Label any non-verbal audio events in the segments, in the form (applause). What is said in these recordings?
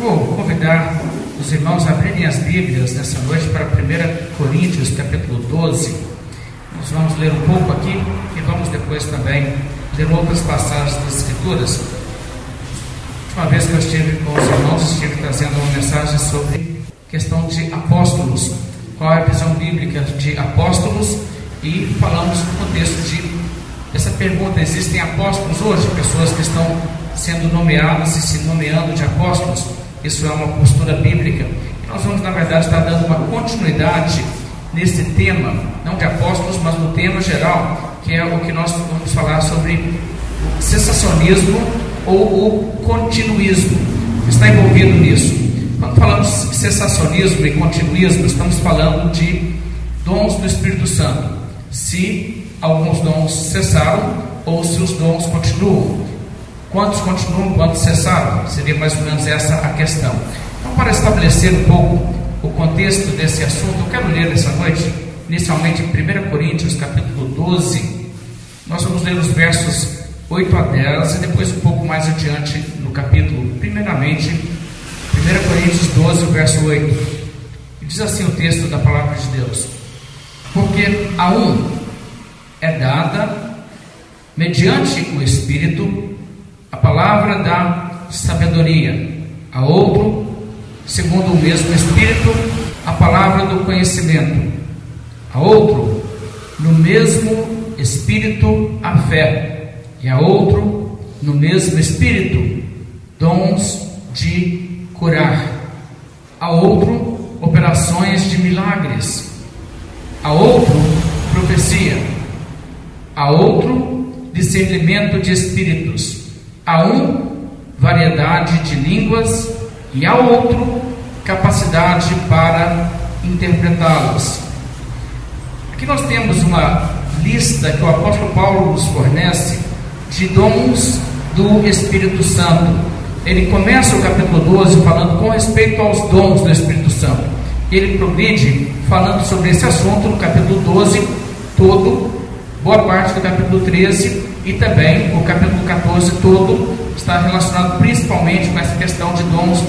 vou convidar os irmãos a abrirem as Bíblias nessa noite para 1 Coríntios, capítulo 12. Nós vamos ler um pouco aqui e vamos depois também ler outras passagens das Escrituras. Uma vez que eu estive com os irmãos, estive trazendo uma mensagem sobre questão de apóstolos, qual é a visão bíblica de apóstolos e falamos no contexto de essa pergunta: existem apóstolos hoje? Pessoas que estão sendo nomeadas e se nomeando de apóstolos? Isso é uma postura bíblica. Nós vamos, na verdade, estar dando uma continuidade nesse tema, não de apóstolos, mas no tema geral, que é o que nós vamos falar sobre sensacionismo ou o continuismo. Está envolvido nisso. Quando falamos de e continuismo, estamos falando de dons do Espírito Santo. Se alguns dons cessaram ou se os dons continuam. Quantos continuam, quantos cessaram? Seria mais ou menos essa a questão. Então, para estabelecer um pouco o contexto desse assunto, eu quero ler essa noite, inicialmente em 1 Coríntios, capítulo 12. Nós vamos ler os versos 8 a 10 e depois um pouco mais adiante no capítulo. Primeiramente, 1 Coríntios 12, verso 8. Diz assim o texto da palavra de Deus: Porque a um é dada, mediante o Espírito, a palavra da sabedoria, a outro, segundo o mesmo Espírito, a palavra do conhecimento, a outro, no mesmo Espírito, a fé, e a outro, no mesmo Espírito, dons de curar, a outro, operações de milagres, a outro, profecia, a outro, discernimento de espíritos a um variedade de línguas e a outro capacidade para interpretá-las. Aqui nós temos uma lista que o apóstolo Paulo nos fornece de dons do Espírito Santo. Ele começa o capítulo 12 falando com respeito aos dons do Espírito Santo. Ele progride falando sobre esse assunto no capítulo 12 todo, boa parte do capítulo 13 e também o capítulo 14 todo está relacionado principalmente com essa questão de dons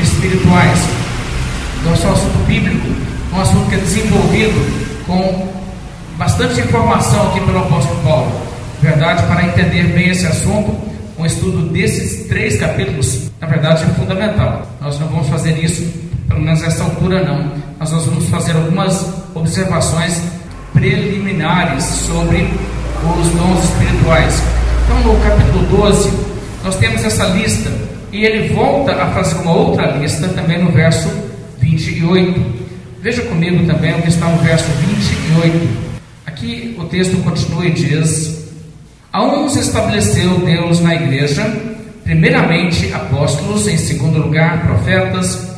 espirituais. Então, é um assunto bíblico, um assunto que é desenvolvido com bastante informação aqui pelo apóstolo Paulo. Verdade, para entender bem esse assunto, um estudo desses três capítulos, na verdade, é fundamental. Nós não vamos fazer isso, pelo menos nessa altura, não. Mas nós vamos fazer algumas observações preliminares sobre os dons espirituais. Então, no capítulo 12, nós temos essa lista e ele volta a fazer uma outra lista também no verso 28. Veja comigo também o que está no verso 28. Aqui o texto continua e diz: A uns estabeleceu Deus na igreja, primeiramente apóstolos, em segundo lugar profetas,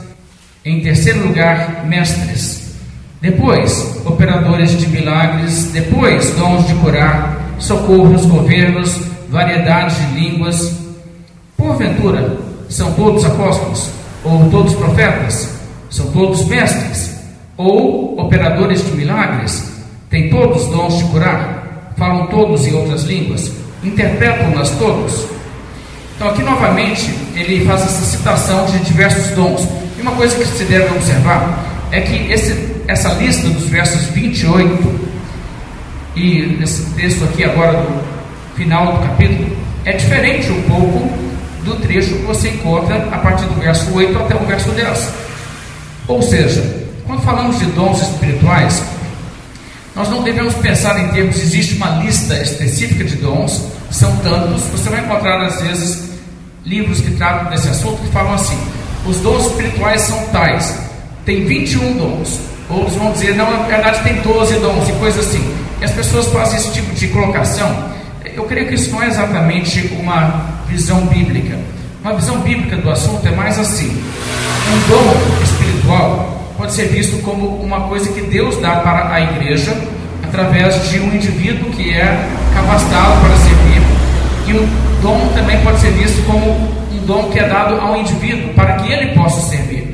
em terceiro lugar mestres depois, operadores de milagres, depois, dons de curar, socorros, governos, variedade de línguas. Porventura, são todos apóstolos? Ou todos profetas? São todos mestres? Ou operadores de milagres? Têm todos dons de curar? Falam todos em outras línguas? Interpretam-nas todos? Então, aqui novamente, ele faz essa citação de diversos dons. E uma coisa que se deve observar é que esse essa lista dos versos 28 e nesse texto aqui agora do final do capítulo é diferente um pouco do trecho que você encontra a partir do verso 8 até o verso 10. Ou seja, quando falamos de dons espirituais, nós não devemos pensar em termos, existe uma lista específica de dons, são tantos, você vai encontrar às vezes livros que tratam desse assunto que falam assim: os dons espirituais são tais, tem 21 dons, Outros vão dizer, não, na verdade tem 12 dons e coisas assim. E as pessoas fazem esse tipo de colocação. Eu creio que isso não é exatamente uma visão bíblica. Uma visão bíblica do assunto é mais assim: um dom espiritual pode ser visto como uma coisa que Deus dá para a igreja através de um indivíduo que é capacitado para servir. E o dom também pode ser visto como um dom que é dado ao indivíduo para que ele possa servir.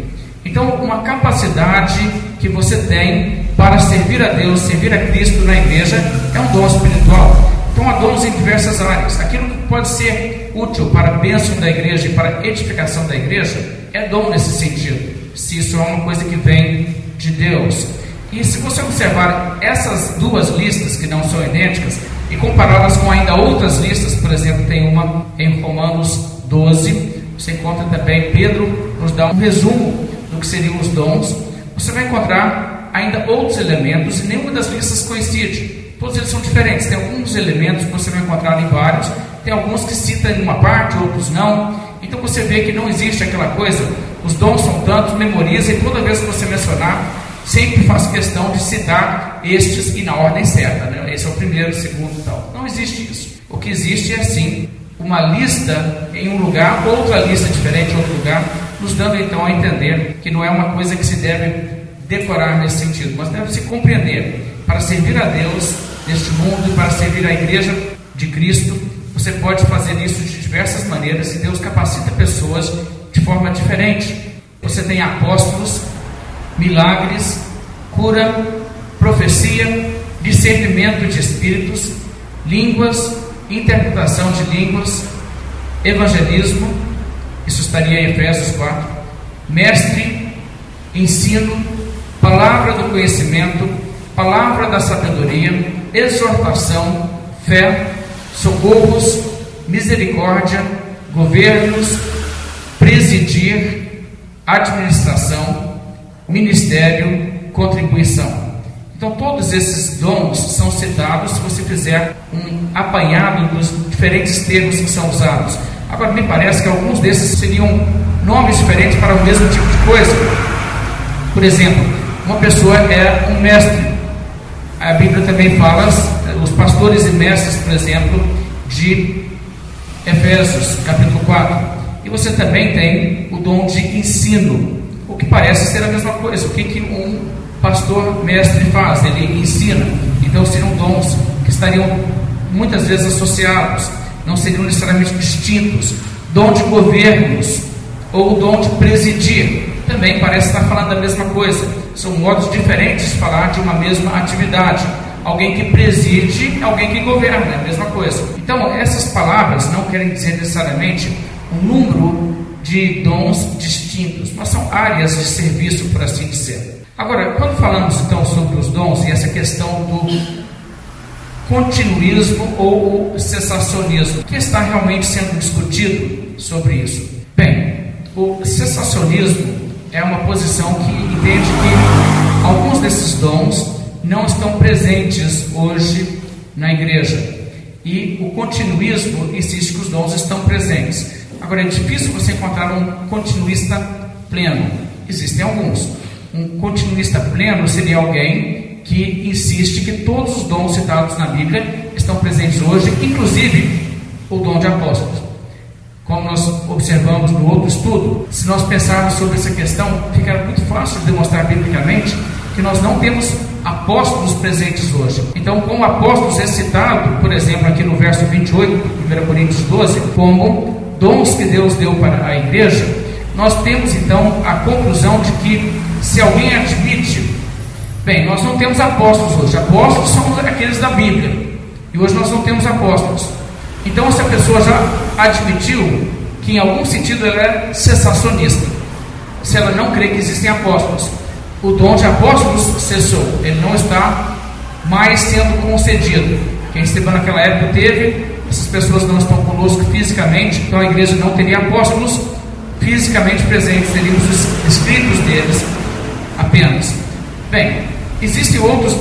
Então, uma capacidade que você tem para servir a Deus, servir a Cristo na igreja, é um dom espiritual. Então há dons em diversas áreas. Aquilo que pode ser útil para a bênção da igreja e para a edificação da igreja, é dom nesse sentido. Se isso é uma coisa que vem de Deus. E se você observar essas duas listas que não são idênticas e compará-las com ainda outras listas, por exemplo, tem uma em Romanos 12, você encontra também Pedro nos dá um resumo do que seriam os dons. Você vai encontrar ainda outros elementos e nenhuma das listas coincide. Todos eles são diferentes. Tem alguns elementos que você vai encontrar em vários, tem alguns que citam em uma parte, outros não. Então você vê que não existe aquela coisa, os dons são tantos, memoriza e toda vez que você mencionar, sempre faço questão de citar estes e na ordem certa. Né? Esse é o primeiro, o segundo e tal. Não existe isso. O que existe é assim, uma lista em um lugar, outra lista diferente em outro lugar, nos dando então a entender que não é uma coisa que se deve decorar nesse sentido, mas deve se compreender. Para servir a Deus neste mundo e para servir a igreja de Cristo, você pode fazer isso de diversas maneiras e Deus capacita pessoas de forma diferente. Você tem apóstolos, milagres, cura, profecia, discernimento de espíritos, línguas, interpretação de línguas, evangelismo, isso estaria em Efésios 4, mestre, ensino, palavra do conhecimento, palavra da sabedoria, exortação, fé, socorros, misericórdia, governos, presidir, administração, ministério, contribuição. Então, todos esses dons são citados se você fizer um apanhado dos diferentes termos que são usados. Agora, me parece que alguns desses seriam nomes diferentes para o mesmo tipo de coisa. Por exemplo, uma pessoa é um mestre. A Bíblia também fala, os pastores e mestres, por exemplo, de Efésios, capítulo 4. E você também tem o dom de ensino, o que parece ser a mesma coisa. O que, que um pastor mestre faz, ele ensina. Então seriam dons que estariam muitas vezes associados, não seriam necessariamente distintos. Dom de governos ou dom de presidir também parece estar falando da mesma coisa. São modos diferentes de falar de uma mesma atividade. Alguém que preside, alguém que governa, é a mesma coisa. Então, essas palavras não querem dizer necessariamente um número de dons distintos, mas são áreas de serviço, por assim dizer. Agora, quando falamos então sobre os dons e essa questão do continuismo ou cessacionismo, o que está realmente sendo discutido sobre isso? Bem, o cessacionismo é uma posição que entende que alguns desses dons não estão presentes hoje na igreja. E o continuismo insiste que os dons estão presentes. Agora, é difícil você encontrar um continuista pleno. Existem alguns. Um continuista pleno seria alguém que insiste que todos os dons citados na Bíblia estão presentes hoje, inclusive o dom de apóstolos. Como nós observamos no outro estudo, se nós pensarmos sobre essa questão, fica muito fácil de demonstrar biblicamente que nós não temos apóstolos presentes hoje. Então, como apóstolos é citado, por exemplo, aqui no verso 28, 1 Coríntios 12, como dons que Deus deu para a igreja, nós temos então a conclusão de que se alguém admite, bem, nós não temos apóstolos hoje, apóstolos são aqueles da Bíblia, e hoje nós não temos apóstolos. Então, se a pessoa já admitiu que em algum sentido ela é cessacionista, se ela não crê que existem apóstolos, o dom de apóstolos cessou, ele não está mais sendo concedido. Quem esteve naquela época teve, essas pessoas não estão conosco fisicamente, então a igreja não teria apóstolos fisicamente presentes, teríamos os escritos deles, apenas. Bem, existem outros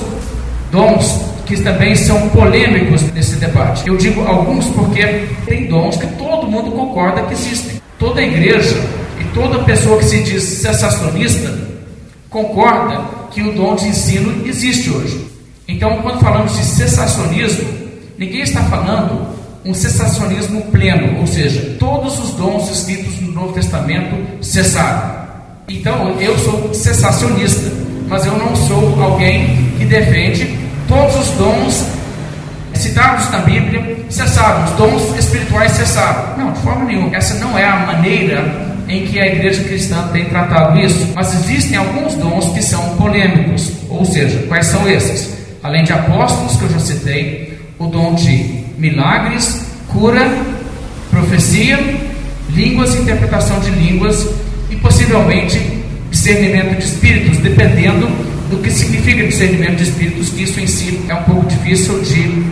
dons que também são polêmicos nesse debate. Eu digo alguns porque tem dons que todo mundo concorda que existem. Toda igreja e toda pessoa que se diz sensacionista concorda que o dom de ensino existe hoje. Então, quando falamos de cessacionismo, ninguém está falando um cessacionismo pleno, ou seja, todos os dons escritos no Novo Testamento cessaram. Então, eu sou cessacionista, mas eu não sou alguém que defende todos os dons citados na Bíblia cessaram, os dons espirituais cessaram. Não, de forma nenhuma. Essa não é a maneira em que a igreja cristã tem tratado isso. Mas existem alguns dons que são polêmicos. Ou seja, quais são esses? Além de apóstolos, que eu já citei, o dom de milagres, cura, profecia, línguas, interpretação de línguas e possivelmente discernimento de espíritos, dependendo do que significa discernimento de espíritos, que isso em si é um pouco difícil de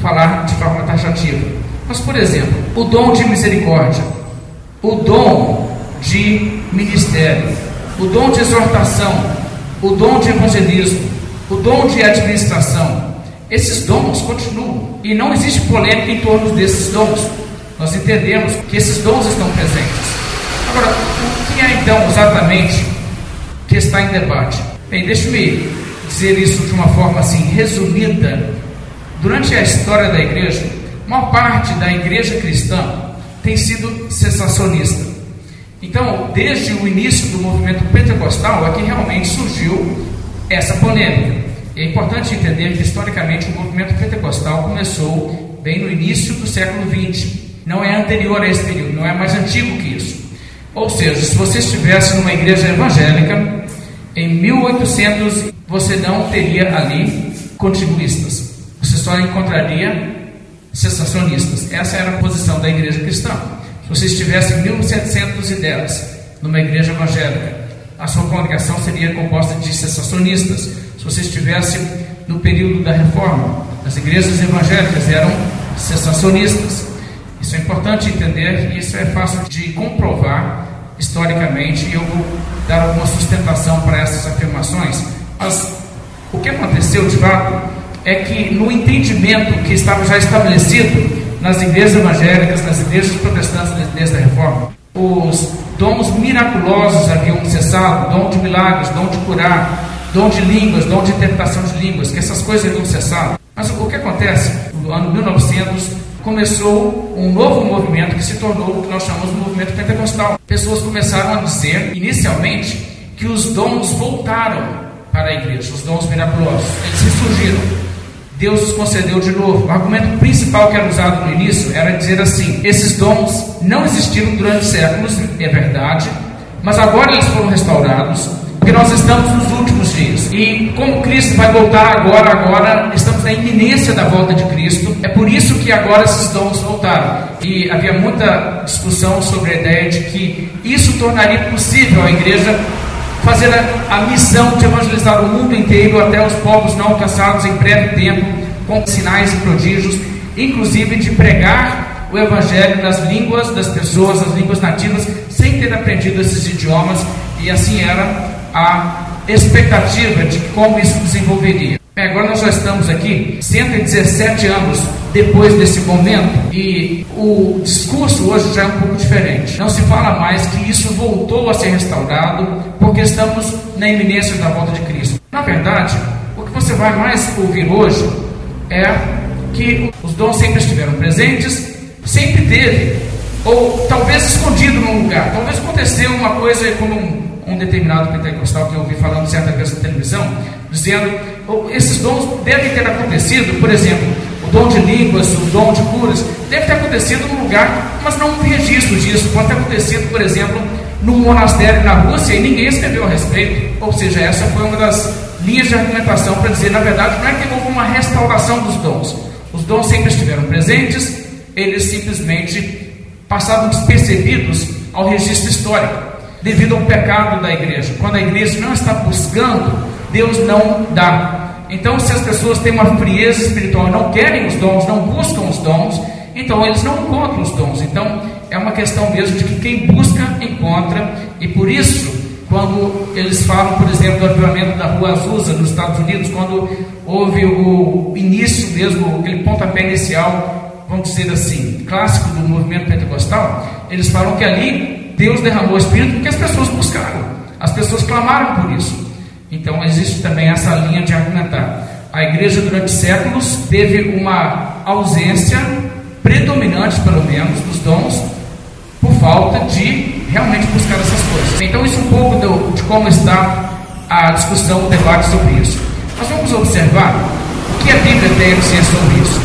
falar de forma taxativa. Mas, por exemplo, o dom de misericórdia, o dom de ministério, o dom de exortação, o dom de evangelismo, o dom de administração, esses dons continuam e não existe polêmica em torno desses dons. Nós entendemos que esses dons estão presentes. Agora, o que é então exatamente que está em debate? Bem, deixe-me dizer isso de uma forma assim resumida. Durante a história da igreja, uma parte da igreja cristã tem sido sensacionista. Então, desde o início do movimento pentecostal é que realmente surgiu essa polêmica. É importante entender que historicamente o movimento pentecostal começou bem no início do século XX. Não é anterior a esse período, não é mais antigo que isso. Ou seja, se você estivesse numa igreja evangélica, em 1800 você não teria ali continuistas. Você só encontraria sensacionistas. Essa era a posição da igreja cristã. Se você estivesse em 1710 numa igreja evangélica, a sua congregação seria composta de sensacionistas. Se você estivesse no período da reforma, as igrejas evangélicas eram sensacionistas. Isso é importante entender e isso é fácil de comprovar historicamente eu vou dar alguma sustentação para essas afirmações. Mas o que aconteceu de fato é que no entendimento que estava já estabelecido nas igrejas evangélicas, nas igrejas protestantes desde a reforma, os dons miraculosos haviam cessado, dom de milagres, dom de curar, dom de línguas, dom de interpretação de línguas, que essas coisas haviam cessado. Mas o que acontece? No ano 1900 começou um novo movimento que se tornou o que nós chamamos de movimento pentecostal. Pessoas começaram a dizer, inicialmente, que os dons voltaram para a igreja, os dons miraculosos. Eles ressurgiram. Deus os concedeu de novo. O argumento principal que era usado no início era dizer assim: esses dons não existiram durante séculos, é verdade, mas agora eles foram restaurados, porque nós estamos nos últimos dias. E como Cristo vai voltar agora, agora estamos na iminência da volta de Cristo, é por isso que agora esses dons voltaram. E havia muita discussão sobre a ideia de que isso tornaria possível a igreja fazer a, a missão de evangelizar o mundo inteiro até os povos não alcançados em breve tempo, com sinais e prodígios, inclusive de pregar o evangelho nas línguas das pessoas, nas línguas nativas, sem ter aprendido esses idiomas, e assim era a expectativa de como isso desenvolveria. Agora nós já estamos aqui 117 anos depois desse momento e o discurso hoje já é um pouco diferente. Não se fala mais que isso voltou a ser restaurado porque estamos na iminência da volta de Cristo. Na verdade, o que você vai mais ouvir hoje é que os dons sempre estiveram presentes, sempre teve, ou talvez escondido num lugar. Talvez aconteceu uma coisa como um, um determinado pentecostal que eu ouvi falando certa vez na televisão, dizendo oh, esses dons devem ter acontecido, por exemplo, o dom de línguas, o dom de curas, deve ter acontecido num lugar, mas não tem registro disso. Pode ter acontecido, por exemplo, num monastério na Rússia e ninguém escreveu a respeito. Ou seja, essa foi uma das linhas de argumentação para dizer, na verdade, não é que houve uma restauração dos dons. Os dons sempre estiveram presentes, eles simplesmente passavam despercebidos ao registro histórico, devido ao pecado da igreja. Quando a igreja não está buscando, Deus não dá. Então, se as pessoas têm uma frieza espiritual, não querem os dons, não buscam os dons, então eles não encontram os dons. Então, é uma questão mesmo de que quem busca, encontra, e por isso, quando eles falam, por exemplo, do avivamento da Rua Azusa nos Estados Unidos, quando houve o início mesmo, aquele pontapé inicial, vamos dizer assim, clássico do movimento pentecostal, eles falam que ali Deus derramou o Espírito porque as pessoas buscaram, as pessoas clamaram por isso. Então existe também essa linha de argumentar. A igreja durante séculos teve uma ausência predominante, pelo menos, dos dons, por falta de realmente buscar essas coisas. Então isso é um pouco do, de como está a discussão, o debate sobre isso. Nós vamos observar o que a Bíblia tem a dizer sobre isso.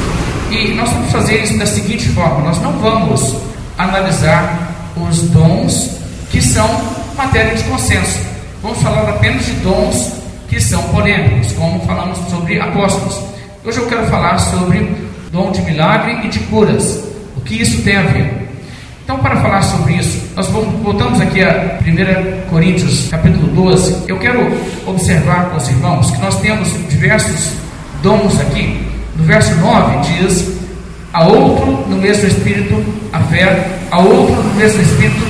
E nós vamos fazer isso da seguinte forma: nós não vamos analisar os dons que são matéria de consenso. Vamos falar apenas de dons que são polêmicos, como falamos sobre apóstolos. Hoje eu quero falar sobre dom de milagre e de curas. O que isso tem a ver? Então, para falar sobre isso, nós voltamos aqui a 1 Coríntios, capítulo 12. Eu quero observar com os irmãos que nós temos diversos dons aqui. No verso 9 diz: A outro no mesmo espírito a fé, a outro no mesmo espírito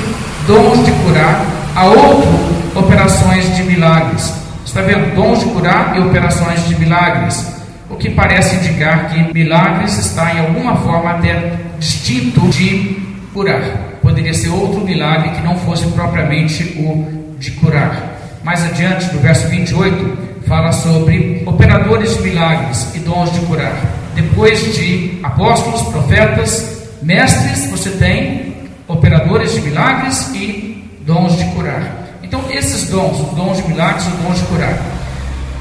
dons de curar, a outro operações de milagres. Está vendo? Dons de curar e operações de milagres. O que parece indicar que milagres está em alguma forma até distinto de curar. Poderia ser outro milagre que não fosse propriamente o de curar. Mais adiante, no verso 28, fala sobre operadores de milagres e dons de curar. Depois de apóstolos, profetas, mestres, você tem operadores de milagres e dons de curar. Então, esses dons, dons de milagres e dons de curar.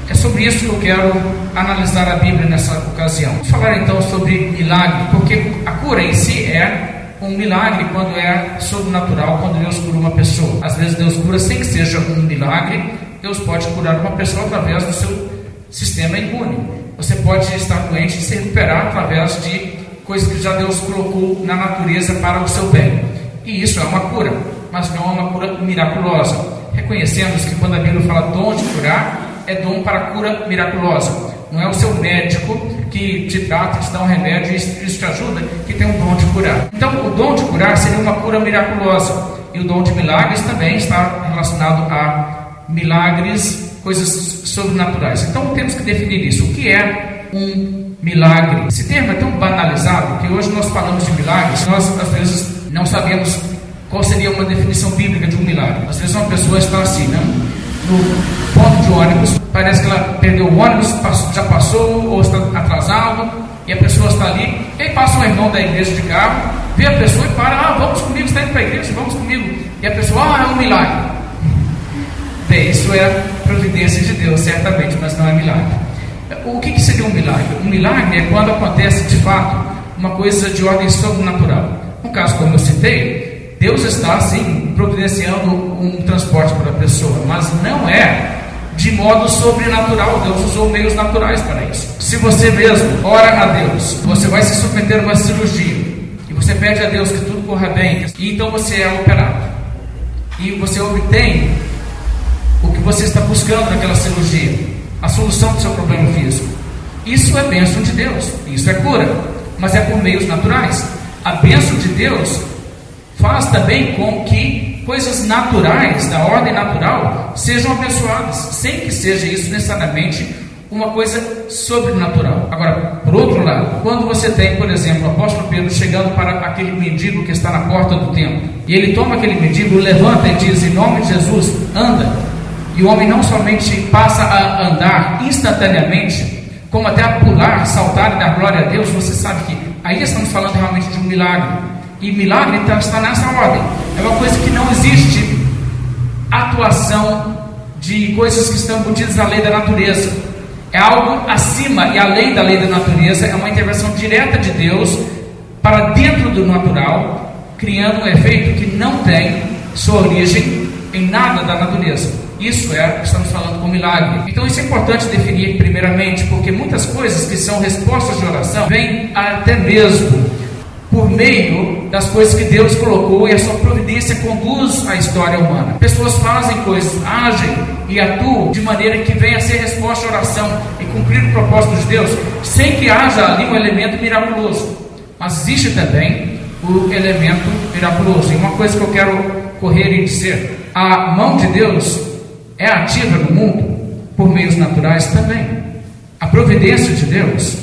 É sobre isso que eu quero analisar a Bíblia nessa ocasião. Vamos falar então sobre milagre, porque a cura em si é um milagre quando é sobrenatural, quando Deus cura uma pessoa. Às vezes Deus cura sem que seja um milagre, Deus pode curar uma pessoa através do seu sistema imune. Você pode estar doente e se recuperar através de coisas que já Deus colocou na natureza para o seu bem. E isso é uma cura, mas não é uma cura miraculosa. Reconhecemos que quando a Bíblia fala dom de curar, é dom para cura miraculosa. Não é o seu médico que te trata, te dá um remédio e isso te ajuda, que tem um dom de curar. Então, o dom de curar seria uma cura miraculosa. E o dom de milagres também está relacionado a milagres, coisas sobrenaturais. Então, temos que definir isso. O que é um milagre? Esse termo é tão banalizado que hoje nós falamos de milagres, nós às vezes não sabemos qual seria uma definição bíblica de um milagre. Às vezes uma pessoa está assim, né? no ponto de ônibus, parece que ela perdeu o ônibus, já passou ou está atrasado, e a pessoa está ali, e aí passa um irmão da igreja de carro, vê a pessoa e para, ah, vamos comigo, está indo para a igreja, vamos comigo. E a pessoa, ah, é um milagre. É providência de Deus, certamente, mas não é milagre. O que, que seria um milagre? Um milagre é quando acontece de fato uma coisa de ordem sobrenatural. No caso, como eu citei, Deus está sim providenciando um transporte para a pessoa, mas não é de modo sobrenatural. Deus usou meios naturais para isso. Se você mesmo ora a Deus, você vai se submeter a uma cirurgia e você pede a Deus que tudo corra bem, e então você é operado e você obtém o que você está buscando naquela cirurgia, a solução do seu problema físico. Isso é bênção de Deus, isso é cura, mas é por meios naturais. A bênção de Deus faz também com que coisas naturais, da ordem natural, sejam abençoadas, sem que seja isso necessariamente uma coisa sobrenatural. Agora, por outro lado, quando você tem, por exemplo, o apóstolo Pedro chegando para aquele mendigo que está na porta do templo, e ele toma aquele mendigo, levanta e diz: Em nome de Jesus, anda. E o homem não somente passa a andar instantaneamente, como até a pular, saltar e dar glória a Deus, você sabe que aí estamos falando realmente de um milagre. E milagre então, está nessa ordem. É uma coisa que não existe atuação de coisas que estão embutidas na lei da natureza. É algo acima e além da lei da natureza, é uma intervenção direta de Deus para dentro do natural, criando um efeito que não tem sua origem em nada da natureza. Isso é, estamos falando com milagre. Então isso é importante definir primeiramente, porque muitas coisas que são respostas de oração vêm até mesmo por meio das coisas que Deus colocou e a sua providência conduz a história humana. Pessoas fazem coisas, agem e atuam de maneira que venha a ser resposta à oração e cumprir o propósito de Deus, sem que haja ali um elemento miraculoso. Mas existe também o elemento miraculoso. E uma coisa que eu quero correr e dizer: a mão de Deus é ativa no mundo por meios naturais também. A providência de Deus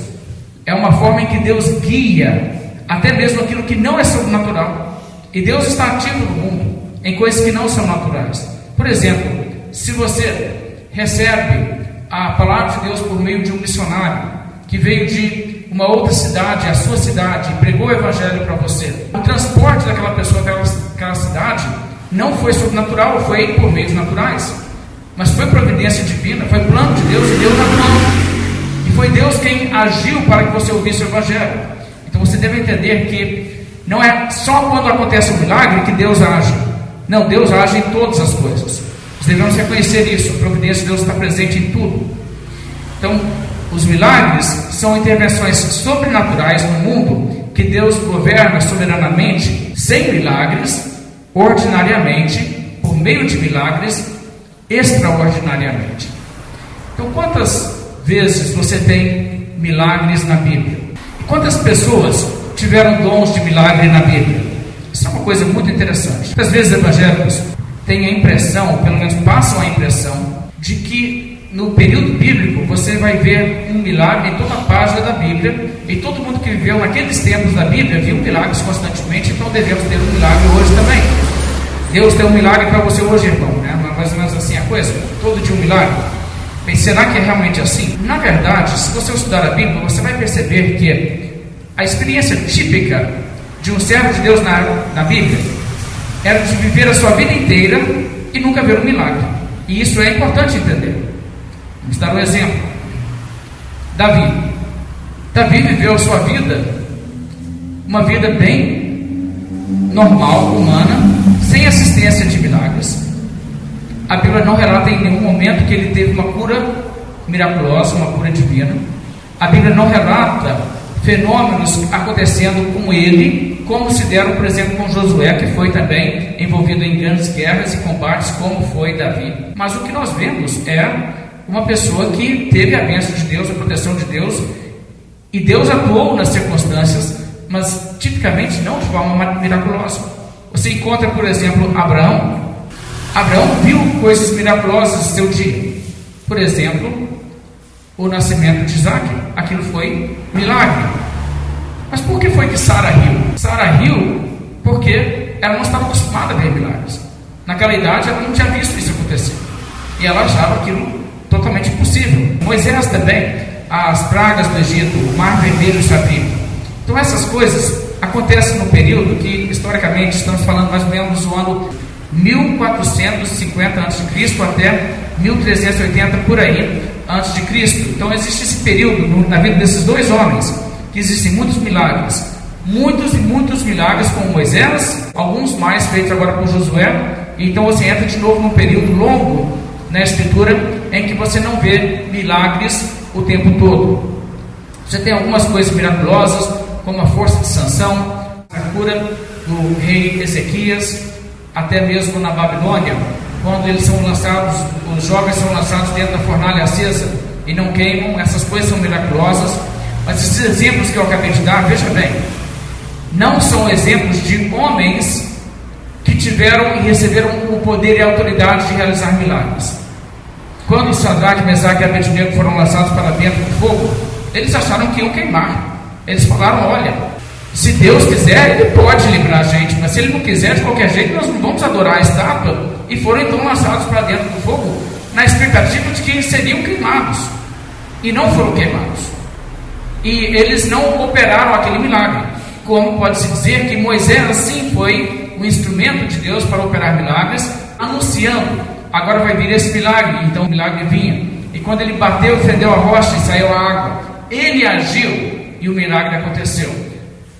é uma forma em que Deus guia até mesmo aquilo que não é sobrenatural. E Deus está ativo no mundo em coisas que não são naturais. Por exemplo, se você recebe a palavra de Deus por meio de um missionário que veio de uma outra cidade, a sua cidade, e pregou o evangelho para você, o transporte daquela pessoa até aquela cidade não foi sobrenatural, foi por meios naturais. Mas foi providência divina, foi plano de Deus e Deus atuou. E foi Deus quem agiu para que você ouvisse o Evangelho. Então você deve entender que não é só quando acontece um milagre que Deus age. Não, Deus age em todas as coisas. Nós devemos reconhecer isso. A providência de Deus está presente em tudo. Então, os milagres são intervenções sobrenaturais no mundo que Deus governa soberanamente sem milagres, ordinariamente, por meio de milagres, extraordinariamente. Então, quantas vezes você tem milagres na Bíblia? Quantas pessoas tiveram dons de milagre na Bíblia? Isso é uma coisa muito interessante. Muitas vezes evangélicos têm a impressão, pelo menos passam a impressão, de que no período bíblico você vai ver um milagre em toda a página da Bíblia, e todo mundo que viveu naqueles tempos da Bíblia viu milagres constantemente, então devemos ter um milagre hoje também. Deus tem um milagre para você hoje, irmão, né? Mais ou menos assim a coisa, todo dia um milagre. Bem, será que é realmente assim? Na verdade, se você estudar a Bíblia, você vai perceber que a experiência típica de um servo de Deus na, na Bíblia era de viver a sua vida inteira e nunca ver um milagre. E isso é importante entender. Vamos dar um exemplo. Davi. Davi viveu a sua vida, uma vida bem normal, humana, sem assistência de milagres. A Bíblia não relata em nenhum momento que ele teve uma cura miraculosa, uma cura divina. A Bíblia não relata fenômenos acontecendo com ele, como se deram, por exemplo, com Josué, que foi também envolvido em grandes guerras e combates, como foi Davi. Mas o que nós vemos é uma pessoa que teve a bênção de Deus, a proteção de Deus, e Deus atuou nas circunstâncias, mas tipicamente não de forma miraculosa. Você encontra, por exemplo, Abraão. Abraão viu coisas miraculosas no seu dia. Por exemplo, o nascimento de Isaac. Aquilo foi milagre. Mas por que foi que Sara riu? Sara riu porque ela não estava acostumada a ver milagres. Naquela idade ela não tinha visto isso acontecer. E ela achava aquilo totalmente impossível. Moisés também, as pragas do Egito, o mar vermelho se abriu. Então essas coisas acontecem no período que, historicamente, estamos falando mais ou menos do ano 1450 a.C. até 1380 por aí antes de Cristo. Então existe esse período na vida desses dois homens que existem muitos milagres, muitos e muitos milagres com Moisés, alguns mais feitos agora por Josué. Então você entra de novo num período longo na escritura em que você não vê milagres o tempo todo. Você tem algumas coisas miraculosas, como a força de sanção, a cura do rei Ezequias, até mesmo na Babilônia, quando eles são lançados, os jovens são lançados dentro da fornalha acesa e não queimam, essas coisas são miraculosas. Mas esses exemplos que eu acabei de dar, veja bem, não são exemplos de homens que tiveram e receberam o poder e a autoridade de realizar milagres. Quando Sadraque, Mesaque e Abednego foram lançados para dentro do fogo, eles acharam que iam queimar. Eles falaram: olha, se Deus quiser, Ele pode livrar a gente, mas se Ele não quiser, de qualquer jeito, nós não vamos adorar a estátua. E foram então lançados para dentro do fogo, na expectativa de que seriam queimados. E não foram queimados. E eles não operaram aquele milagre. Como pode-se dizer que Moisés, assim, foi o instrumento de Deus para operar milagres, anunciando agora vai vir esse milagre. Então o milagre vinha. E quando ele bateu, fendeu a rocha e saiu a água. Ele agiu e o milagre aconteceu.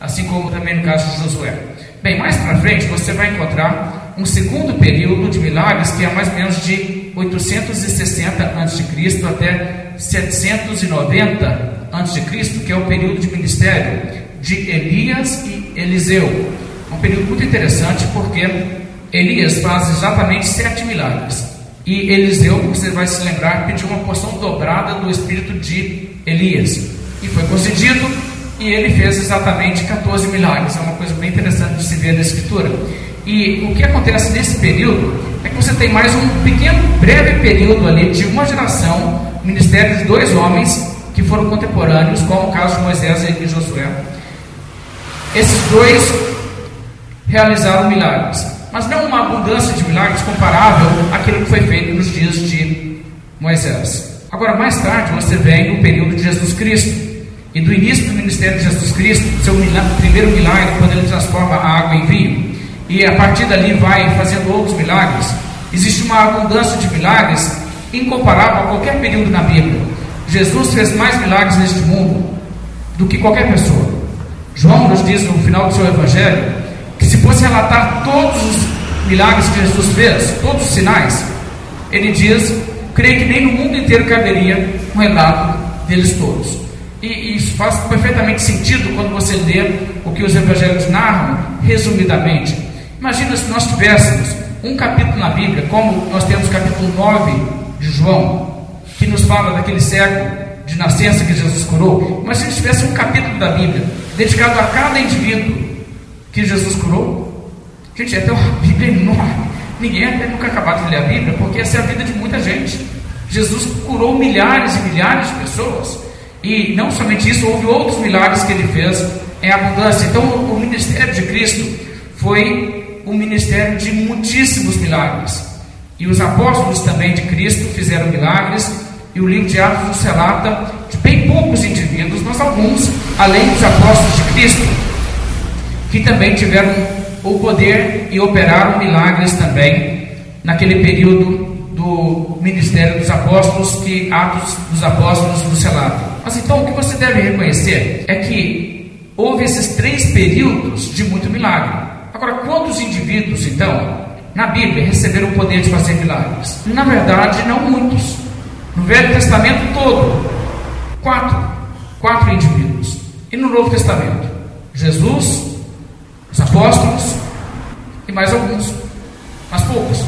Assim como também no caso de Josué. Bem, mais para frente você vai encontrar um segundo período de milagres que é mais ou menos de 860 a.C. até 790 a.C., que é o período de ministério de Elias e Eliseu. Um período muito interessante porque Elias faz exatamente sete milagres. E Eliseu, você vai se lembrar, pediu uma porção dobrada do espírito de Elias. E foi concedido, e ele fez exatamente 14 milagres. É uma coisa bem interessante de se ver na Escritura. E o que acontece nesse período é que você tem mais um pequeno, breve período ali de uma geração, ministério de dois homens que foram contemporâneos, como o caso de Moisés e Josué. Esses dois realizaram milagres mas não uma abundância de milagres comparável àquilo que foi feito nos dias de Moisés. Agora, mais tarde, você vem no período de Jesus Cristo. E do início do ministério de Jesus Cristo, seu milagre, primeiro milagre, quando ele transforma a água em vinho, e a partir dali vai fazendo outros milagres, existe uma abundância de milagres incomparável a qualquer período na Bíblia. Jesus fez mais milagres neste mundo do que qualquer pessoa. João nos diz no final do seu evangelho que se fosse relatar todos os milagres que Jesus fez, todos os sinais, ele diz, creio que nem no mundo inteiro caberia um relato deles todos. E, isso faz perfeitamente sentido quando você lê o que os evangelhos narram resumidamente. Imagina se nós tivéssemos um capítulo na Bíblia, como nós temos o capítulo 9 de João, que nos fala daquele século de nascença que Jesus curou. Imagina se tivesse um capítulo da Bíblia dedicado a cada indivíduo que Jesus curou. Gente, até uma Bíblia enorme. Ninguém até nunca acabado de ler a Bíblia, porque essa é a vida de muita gente. Jesus curou milhares e milhares de pessoas. E não somente isso, houve outros milagres que ele fez em abundância. Então, o ministério de Cristo foi um ministério de muitíssimos milagres. E os apóstolos também de Cristo fizeram milagres, e o livro de Atos nos relata de bem poucos indivíduos, mas alguns, além dos apóstolos de Cristo, que também tiveram o poder e operaram milagres também naquele período do ministério dos apóstolos, que Atos dos Apóstolos nos relata. Mas então o que você deve reconhecer é que houve esses três períodos de muito milagre. Agora, quantos indivíduos então na Bíblia receberam o poder de fazer milagres? Na verdade, não muitos. No Velho Testamento todo, quatro, quatro indivíduos. E no Novo Testamento, Jesus, os apóstolos e mais alguns, mas poucos.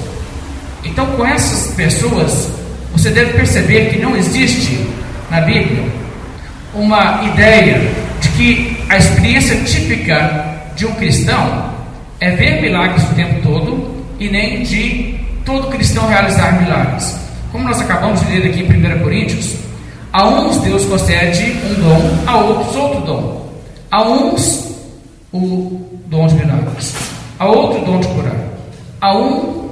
Então, com essas pessoas, você deve perceber que não existe na Bíblia uma ideia de que a experiência típica de um cristão é ver milagres o tempo todo e nem de todo cristão realizar milagres. Como nós acabamos de ler aqui em 1 Coríntios, a uns Deus concede um dom, a outros outro dom. A uns o dom de milagres, a outro dom de curar, a um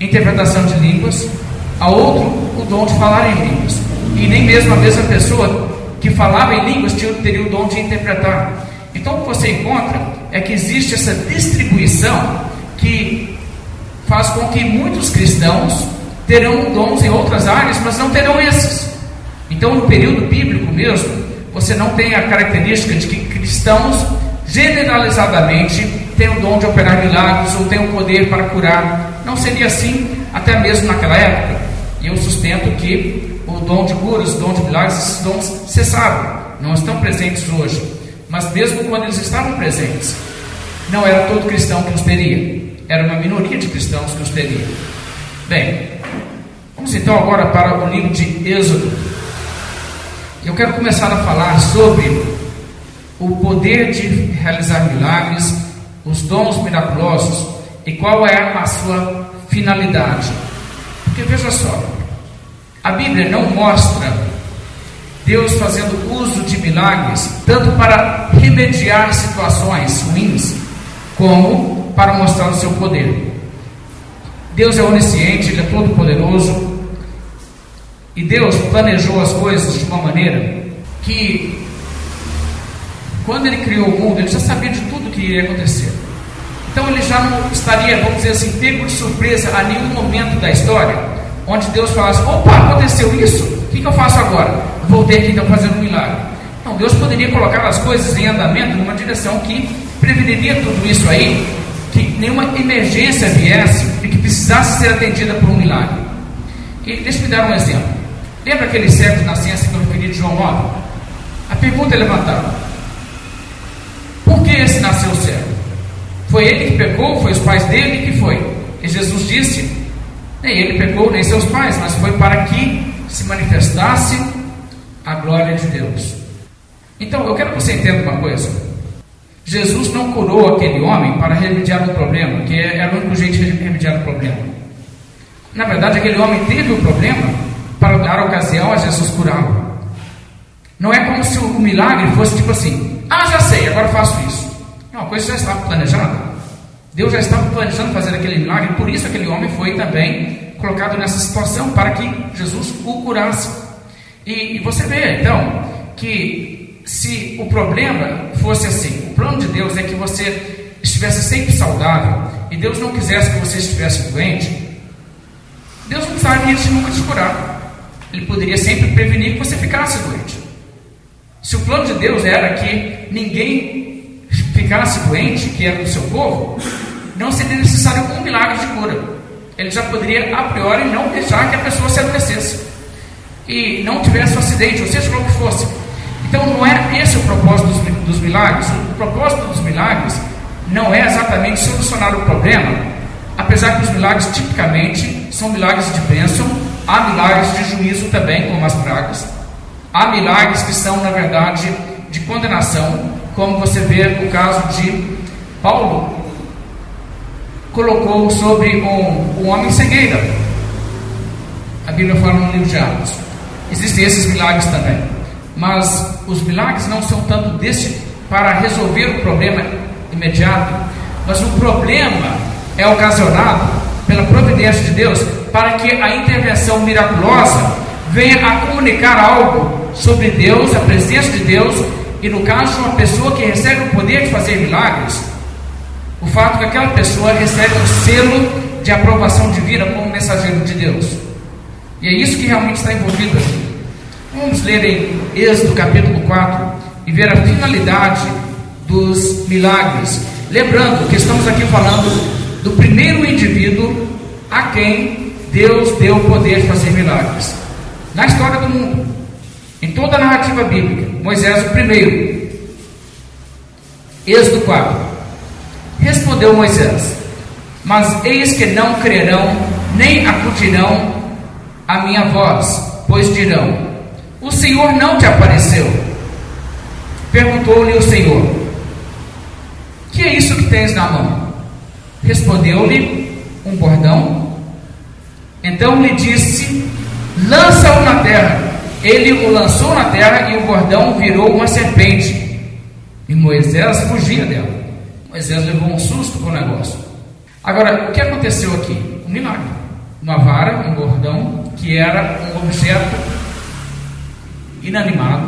interpretação de línguas, a outro o dom de falar em línguas. E nem mesmo a mesma pessoa que falava em línguas teria o dom de interpretar. Então o que você encontra é que existe essa distribuição que faz com que muitos cristãos terão dons em outras áreas, mas não terão esses. Então, no período bíblico mesmo, você não tem a característica de que cristãos generalizadamente têm o dom de operar milagres ou têm o poder para curar. Não seria assim até mesmo naquela época. E eu sustento que o dom de curas, o dom de milagres, esses dons cessaram, não estão presentes hoje. Mas mesmo quando eles estavam presentes, não era todo cristão que os teria, era uma minoria de cristãos que os teria. Bem, vamos então agora para o livro de Êxodo. Eu quero começar a falar sobre o poder de realizar milagres, os dons miraculosos e qual é a sua finalidade. Porque veja só, a Bíblia não mostra Deus fazendo uso de milagres tanto para remediar situações ruins, como para mostrar o seu poder. Deus é onisciente, Ele é todo poderoso, e Deus planejou as coisas de uma maneira que quando ele criou o mundo, ele já sabia de tudo que iria acontecer. Então ele já não estaria, vamos dizer assim, pego de surpresa a nenhum momento da história, onde Deus falasse: opa, aconteceu isso, o que, que eu faço agora? Vou ter que então fazer um milagre. Não, Deus poderia colocar as coisas em andamento numa direção que preveniria tudo isso aí, que nenhuma emergência viesse e que precisasse ser atendida por um milagre. E deixa eu dar um exemplo. Lembra aquele servo de nascença que eu referi de João 9? A pergunta é levantada: por que esse nasceu cego? Foi ele que pecou? Foi os pais dele? que foi? E Jesus disse: nem ele pecou, nem seus pais, mas foi para que se manifestasse a glória de Deus. Então, eu quero que você entenda uma coisa. Jesus não curou aquele homem para remediar um problema, que era o único jeito de remediar o problema. Na verdade, aquele homem teve o problema para dar ocasião a Jesus curá-lo. Não é como se o milagre fosse tipo assim: ah, já sei, agora faço isso. Não, a coisa já estava planejada. Deus já estava planejando fazer aquele milagre, por isso aquele homem foi também colocado nessa situação para que Jesus o curasse. E, e você vê então que se o problema fosse assim, o plano de Deus é que você estivesse sempre saudável e Deus não quisesse que você estivesse doente, Deus não precisaria de nunca te curar. Ele poderia sempre prevenir que você ficasse doente. Se o plano de Deus era que ninguém ficasse doente, que era do seu povo, não seria necessário um milagre de cura. Ele já poderia, a priori, não deixar que a pessoa se adoecesse e não tivesse um acidente, ou seja, o que fosse. Então, não é esse o propósito dos, dos milagres. O propósito dos milagres não é exatamente solucionar o problema, apesar que os milagres tipicamente são milagres de bênção, há milagres de juízo também, como as pragas, há milagres que são, na verdade, de condenação, como você vê o caso de Paulo, colocou sobre um homem cegueira. A Bíblia fala no livro de Atos. Existem esses milagres também. Mas os milagres não são tanto desse para resolver o problema imediato, mas o problema é ocasionado pela providência de Deus para que a intervenção miraculosa venha a comunicar algo sobre Deus, a presença de Deus, e no caso uma pessoa que recebe o poder de fazer milagres, o fato que aquela pessoa recebe um selo de aprovação divina como mensageiro de Deus. E é isso que realmente está envolvido aqui. Vamos ler em Êxodo capítulo 4 e ver a finalidade dos milagres. Lembrando que estamos aqui falando do primeiro indivíduo a quem Deus deu o poder de fazer milagres. Na história do mundo, em toda a narrativa bíblica, Moisés o primeiro. Êxodo 4. Respondeu Moisés: Mas eis que não crerão, nem acudirão a minha voz, pois dirão: O Senhor não te apareceu. Perguntou-lhe o Senhor: Que é isso que tens na mão? Respondeu-lhe um bordão. Então lhe disse: Lança-o na terra. Ele o lançou na terra e o bordão virou uma serpente. E Moisés fugia dela. Moisés levou um susto com o negócio. Agora, o que aconteceu aqui? Um milagre. Uma vara, um bordão, que era um objeto inanimado,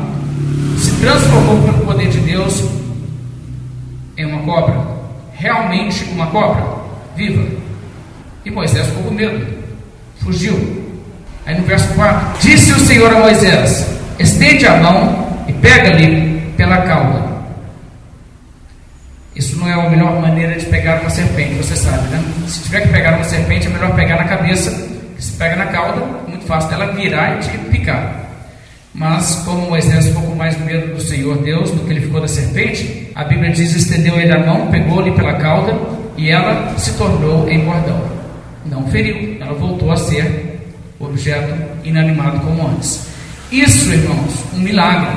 se transformou pelo poder de Deus em uma cobra. Realmente uma cobra viva. E Moisés ficou com medo. Fugiu. Aí no verso 4: Disse o Senhor a Moisés: Estende a mão e pega-lhe pela cauda. Isso não é a melhor maneira de pegar uma serpente, você sabe, né? Se tiver que pegar uma serpente, é melhor pegar na cabeça, se pega na cauda, muito fácil dela virar e te picar. Mas, como Moisés ficou com mais medo do Senhor Deus do que ele ficou da serpente, a Bíblia diz: estendeu ele a mão, pegou-lhe pela cauda e ela se tornou em bordão. Não feriu, ela voltou a ser objeto inanimado como antes. Isso, irmãos, um milagre.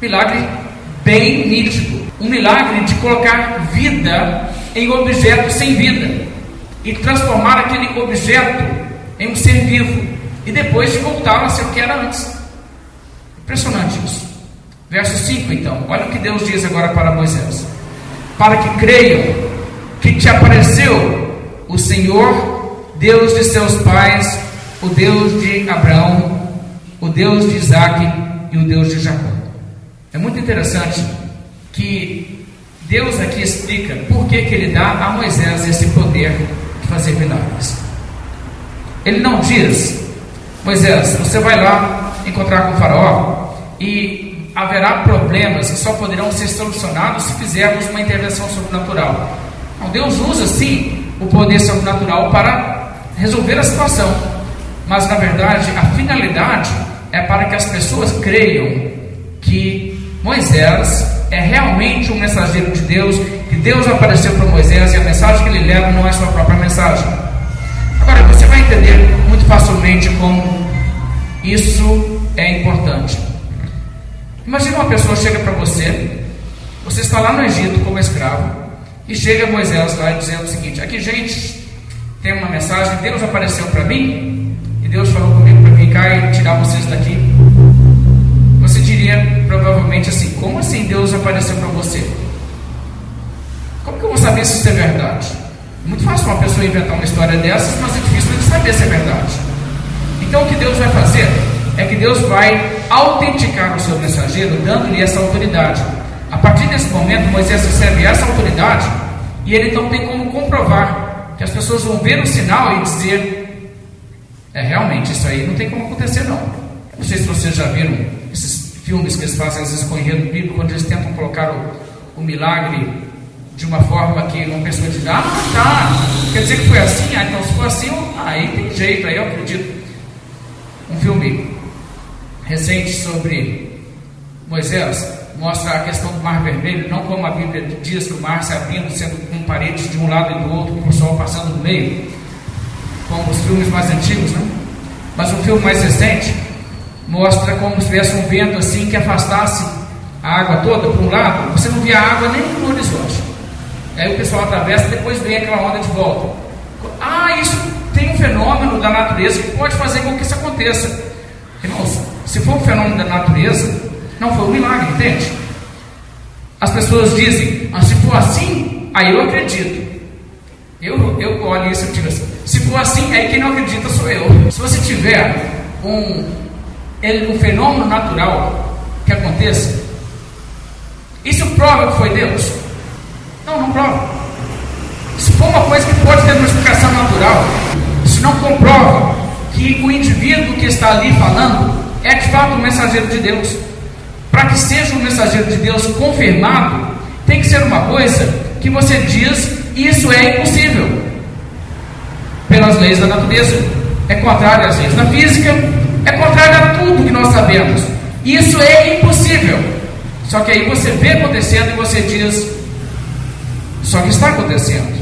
Milagre bem nítido. Um milagre de colocar vida em objeto sem vida e transformar aquele objeto em um ser vivo e depois de voltar a ser o que era antes. Impressionante isso. Verso 5 então, olha o que Deus diz agora para Moisés: Para que creiam que te apareceu o Senhor, Deus de seus pais, o Deus de Abraão, o Deus de Isaac e o Deus de Jacó. É muito interessante que Deus aqui explica por que, que ele dá a Moisés esse poder de fazer milagres. Ele não diz, Moisés, você vai lá encontrar com o faraó e haverá problemas que só poderão ser solucionados se fizermos uma intervenção sobrenatural. Não, Deus usa sim o poder sobrenatural para resolver a situação, mas na verdade a finalidade é para que as pessoas creiam que Moisés é realmente um mensageiro de Deus, que Deus apareceu para Moisés e a mensagem que ele leva não é sua própria mensagem. Agora você vai entender muito facilmente como isso é importante. Imagina uma pessoa chega para você, você está lá no Egito como escravo, e chega Moisés lá dizendo o seguinte: aqui, gente, tem uma mensagem, Deus apareceu para mim, e Deus falou comigo para vir cá e tirar vocês daqui diria provavelmente assim: como assim Deus apareceu para você? Como que eu vou saber se isso é verdade? Muito fácil uma pessoa inventar uma história dessas, mas é difícil de saber se é verdade. Então o que Deus vai fazer é que Deus vai autenticar o seu mensageiro, dando-lhe essa autoridade. A partir desse momento, Moisés recebe essa autoridade e ele então tem como comprovar que as pessoas vão ver o sinal e dizer: é realmente isso aí não tem como acontecer não. Não sei se vocês já viram filmes que eles fazem às vezes com enredo bíblico, quando eles tentam colocar o, o milagre de uma forma que uma pessoa diz, ah, tá, quer dizer que foi assim? Ah, então se for assim, aí tem jeito, aí eu acredito. Um filme recente sobre Moisés mostra a questão do Mar Vermelho, não como a Bíblia diz que o mar se abrindo, sendo com paredes de um lado e do outro, com o sol passando no meio, como os filmes mais antigos, né? Mas um filme mais recente mostra como se tivesse um vento assim que afastasse a água toda para um lado, você não via água nem no horizonte. Aí o pessoal atravessa e depois vem aquela onda de volta. Ah, isso tem um fenômeno da natureza que pode fazer com que isso aconteça. Irmãos, se for um fenômeno da natureza, não foi um milagre, entende? As pessoas dizem, ah, se for assim, aí eu acredito. Eu, eu olho isso e digo assim, se for assim, aí quem não acredita sou eu. Se você tiver um, um fenômeno natural que aconteça, isso prova que foi Deus? Não, não prova. Se for uma coisa que pode ter uma explicação natural, isso não comprova que o indivíduo que está ali falando é de fato um mensageiro de Deus para que seja um mensageiro de Deus confirmado, tem que ser uma coisa que você diz, isso é impossível. Pelas leis da natureza. É contrário às leis da física, é contrário a tudo que nós sabemos. Isso é impossível. Só que aí você vê acontecendo e você diz, só que está acontecendo.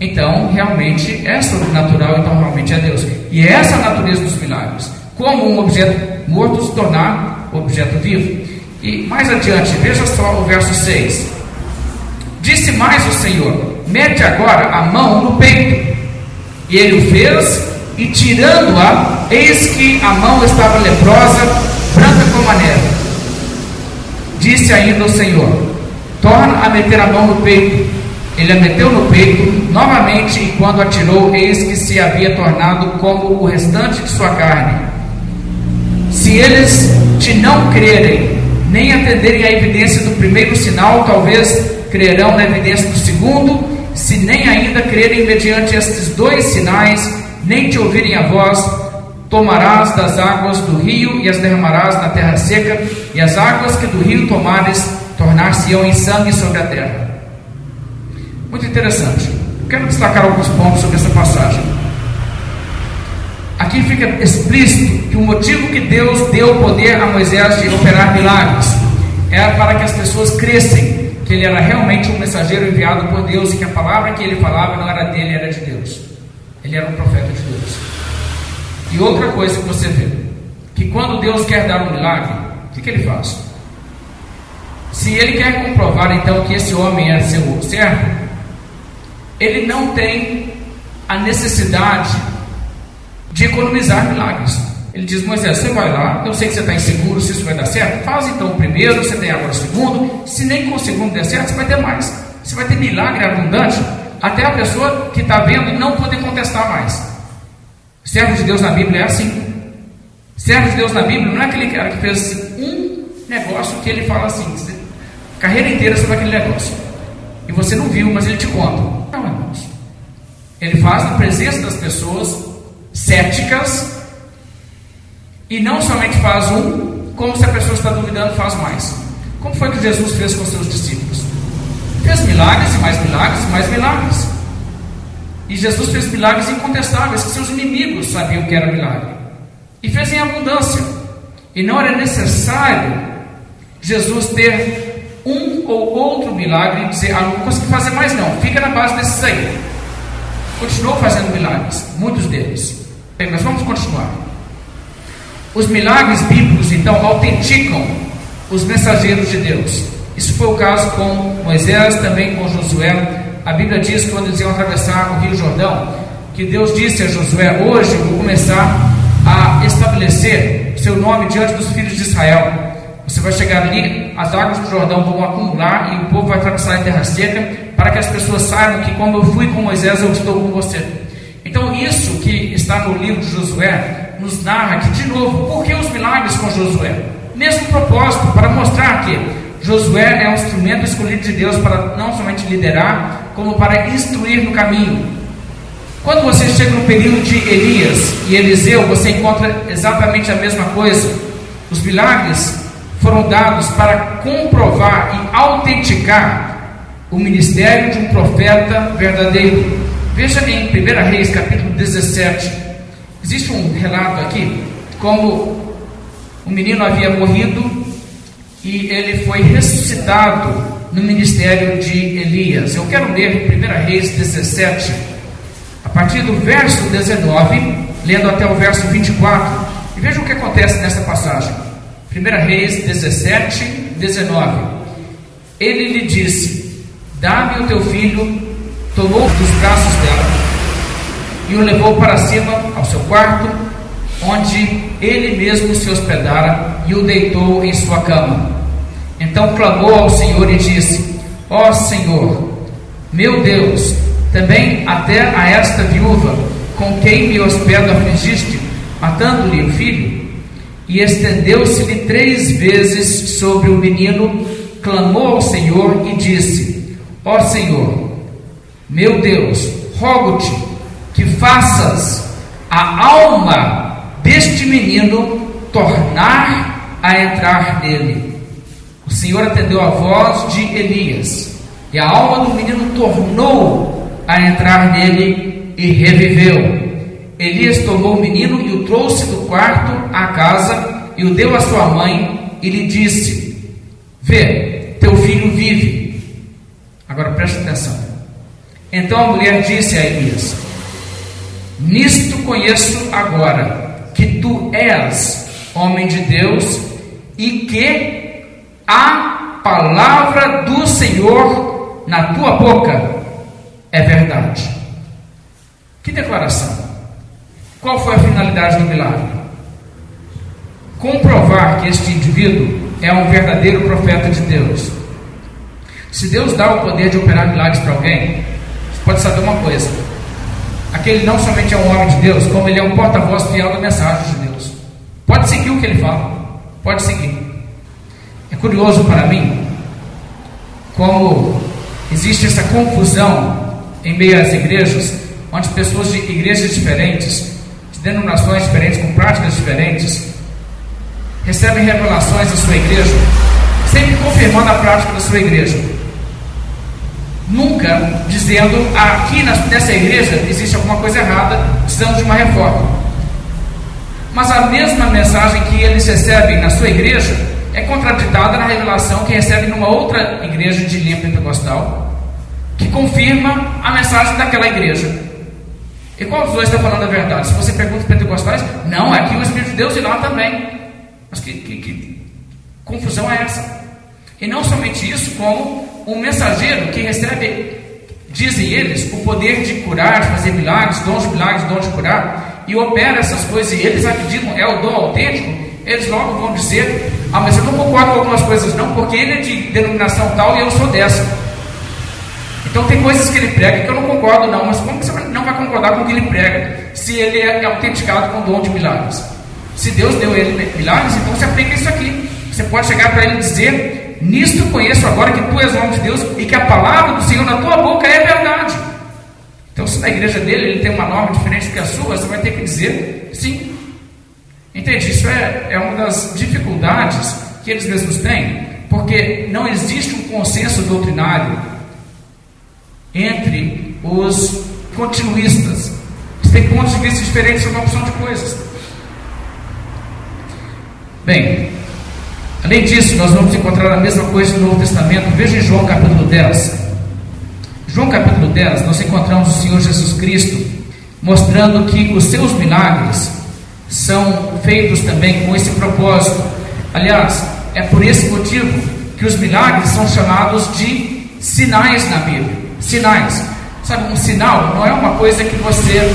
Então, realmente é sobrenatural, então realmente é Deus. E é essa a natureza dos milagres. Como um objeto morto se tornar objeto vivo. E mais adiante, veja só o verso 6. Disse mais o Senhor: Mete agora a mão no peito. E ele o fez, e tirando-a, eis que a mão estava leprosa, branca como a neve. Disse ainda o Senhor: Torna a meter a mão no peito. Ele a meteu no peito novamente, e quando atirou, eis que se havia tornado como o restante de sua carne. Se eles te não crerem, nem atenderem à evidência do primeiro sinal, talvez crerão na evidência do segundo, se nem ainda crerem mediante estes dois sinais, nem te ouvirem a voz, tomarás das águas do rio e as derramarás na terra seca, e as águas que do rio tomares tornar-se-ão em sangue sobre a terra. Muito interessante. Quero destacar alguns pontos sobre essa passagem. Aqui fica explícito que o motivo que Deus deu poder a Moisés de operar milagres era para que as pessoas crescem que ele era realmente um mensageiro enviado por Deus e que a palavra que ele falava não era dele, era de Deus. Ele era um profeta de Deus. E outra coisa que você vê, que quando Deus quer dar um milagre, o que, que ele faz? Se ele quer comprovar então que esse homem é seu servo, ele não tem a necessidade de economizar milagres. Ele diz: Moisés, você vai lá, eu sei que você está inseguro se isso vai dar certo, faz então o primeiro, você tem agora o segundo. Se nem com o segundo der certo, você vai ter mais. Você vai ter milagre abundante, até a pessoa que está vendo não poder contestar mais. Servo de Deus na Bíblia é assim. Servo de Deus na Bíblia não é aquele cara que fez assim, um negócio que ele fala assim, carreira inteira sobre aquele negócio. E você não viu, mas ele te conta. Não, irmãos. Ele faz na presença das pessoas céticas e não somente faz um, como se a pessoa está duvidando, faz mais. Como foi que Jesus fez com seus discípulos? Fez milagres e mais milagres e mais milagres. E Jesus fez milagres incontestáveis que seus inimigos sabiam que era milagre. E fez em abundância. E não era necessário Jesus ter um ou outro milagre e dizer, ah, não consigo fazer mais não, fica na base desses aí. Continuou fazendo milagres, muitos deles. Bem, mas vamos continuar. Os milagres bíblicos, então, autenticam os mensageiros de Deus. Isso foi o caso com Moisés, também com Josué. A Bíblia diz que quando eles iam atravessar o Rio Jordão, que Deus disse a Josué: Hoje eu vou começar a estabelecer seu nome diante dos filhos de Israel. Você vai chegar ali, as águas do Jordão vão acumular e o povo vai atravessar a terra seca, para que as pessoas saibam que, como eu fui com Moisés, eu estou com você. Então, isso que está no livro de Josué nos narra que, de novo, por que os milagres com Josué? Mesmo propósito, para mostrar que Josué é um instrumento escolhido de Deus para não somente liderar, como para instruir no caminho. Quando você chega no período de Elias e Eliseu, você encontra exatamente a mesma coisa. Os milagres foram dados para comprovar e autenticar o ministério de um profeta verdadeiro. Veja em 1 Reis, capítulo 17. Existe um relato aqui como um menino havia morrido e ele foi ressuscitado no ministério de Elias. Eu quero ler 1 Reis 17, a partir do verso 19, lendo até o verso 24. E veja o que acontece nessa passagem. 1 Reis 17, 19. Ele lhe disse: Dá-me o teu filho. Tomou dos braços dela e o levou para cima ao seu quarto, onde ele mesmo se hospedara e o deitou em sua cama. Então clamou ao Senhor e disse: Ó oh, Senhor, meu Deus, também até a esta viúva, com quem me hospedo afligiste, matando-lhe o filho? E estendeu-se-lhe três vezes sobre o menino, clamou ao Senhor e disse: Ó oh, Senhor, meu Deus, rogo-te que faças a alma deste menino tornar a entrar nele o Senhor atendeu a voz de Elias, e a alma do menino tornou a entrar nele e reviveu. Elias tomou o menino e o trouxe do quarto à casa e o deu à sua mãe e lhe disse: Vê, teu filho vive. Agora preste atenção. Então a mulher disse a Elias: Nisto conheço agora que tu és homem de Deus e que a palavra do Senhor na tua boca é verdade. Que declaração? Qual foi a finalidade do milagre? Comprovar que este indivíduo é um verdadeiro profeta de Deus. Se Deus dá o poder de operar milagres para alguém, você pode saber uma coisa: aquele não somente é um homem de Deus, como ele é um porta-voz fiel da mensagem de Deus. Pode seguir o que ele fala, pode seguir. Curioso para mim como existe essa confusão em meio às igrejas, onde pessoas de igrejas diferentes, de denominações diferentes, com práticas diferentes, recebem revelações da sua igreja, sempre confirmando a prática da sua igreja. Nunca dizendo aqui nessa igreja existe alguma coisa errada, precisamos de uma reforma. Mas a mesma mensagem que eles recebem na sua igreja é contraditada na revelação que recebe numa outra igreja de linha pentecostal, que confirma a mensagem daquela igreja. E qual dos dois está falando a verdade? Se você pergunta os pentecostais, não, é aqui o Espírito de Deus e lá também. Mas que, que, que confusão é essa? E não somente isso, como um mensageiro que recebe, dizem eles, o poder de curar, de fazer milagres, dons de milagres, dons de curar, e opera essas coisas, e eles acreditam, é o dom autêntico, eles logo vão dizer: Ah, mas eu não concordo com algumas coisas, não, porque ele é de denominação tal e eu sou dessa. Então tem coisas que ele prega que eu não concordo, não, mas como você não vai concordar com o que ele prega, se ele é autenticado com o dom de milagres? Se Deus deu ele milagres, então você aplica isso aqui. Você pode chegar para ele e dizer: Nisto conheço agora que tu és homem de Deus e que a palavra do Senhor na tua boca é verdade. Então, se na igreja dele ele tem uma norma diferente que a sua, você vai ter que dizer: Sim, Entende? Isso é, é uma das dificuldades que eles mesmos têm, porque não existe um consenso doutrinário entre os continuistas. Eles têm pontos de vista diferentes sobre uma opção de coisas. Bem, além disso, nós vamos encontrar a mesma coisa no Novo Testamento. Veja em João capítulo 10. João capítulo 10, nós encontramos o Senhor Jesus Cristo mostrando que os seus milagres são feitos também com esse propósito. Aliás, é por esse motivo que os milagres são chamados de sinais na Bíblia. Sinais. Sabe, um sinal não é uma coisa que você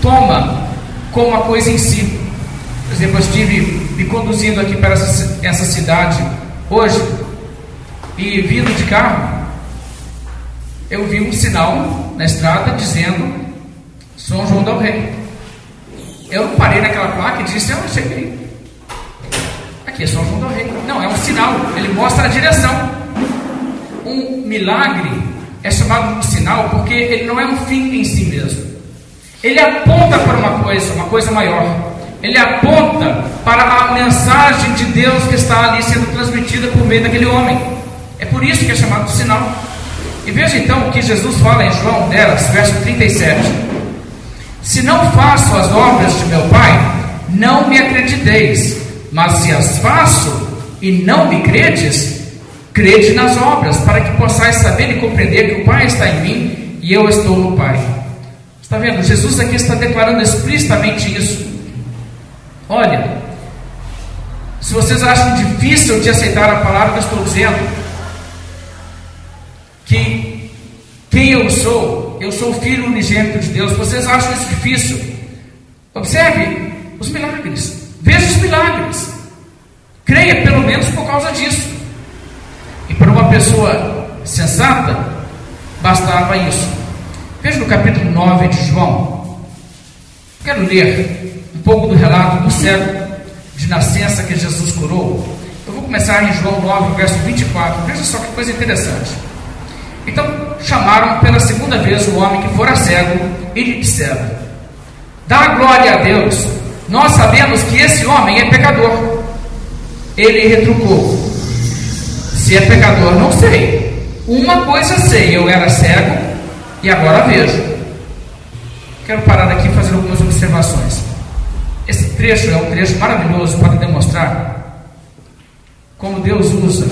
toma como uma coisa em si. Por exemplo, eu estive me conduzindo aqui para essa, cidade hoje e vindo de carro, eu vi um sinal na estrada dizendo São João del Rei. Eu parei naquela placa e disse, eu não cheguei. Aqui é São João do Rei. Não, é um sinal, ele mostra a direção. Um milagre é chamado de sinal porque ele não é um fim em si mesmo. Ele aponta para uma coisa, uma coisa maior. Ele aponta para a mensagem de Deus que está ali sendo transmitida por meio daquele homem. É por isso que é chamado de sinal. E veja então o que Jesus fala em João 10, verso 37. Se não faço as obras de meu Pai, não me acrediteis, mas se as faço, e não me credes, crede nas obras, para que possais saber e compreender que o Pai está em mim e eu estou no Pai. Está vendo? Jesus aqui está declarando explicitamente isso. Olha, se vocês acham difícil de aceitar a palavra que eu estou dizendo, que quem eu sou, eu sou filho unigênito de Deus, vocês acham isso difícil? Observe os milagres, veja os milagres, creia pelo menos por causa disso. E para uma pessoa sensata, bastava isso. Veja no capítulo 9 de João. Quero ler um pouco do relato do cego de nascença que Jesus curou. Eu vou começar em João 9, verso 24. Veja só que coisa interessante. Então chamaram pela segunda vez o homem que fora cego e lhe disseram: Dá glória a Deus. Nós sabemos que esse homem é pecador. Ele retrucou: Se é pecador, não sei. Uma coisa sei: eu era cego e agora vejo. Quero parar aqui e fazer algumas observações. Esse trecho é um trecho maravilhoso para demonstrar como Deus usa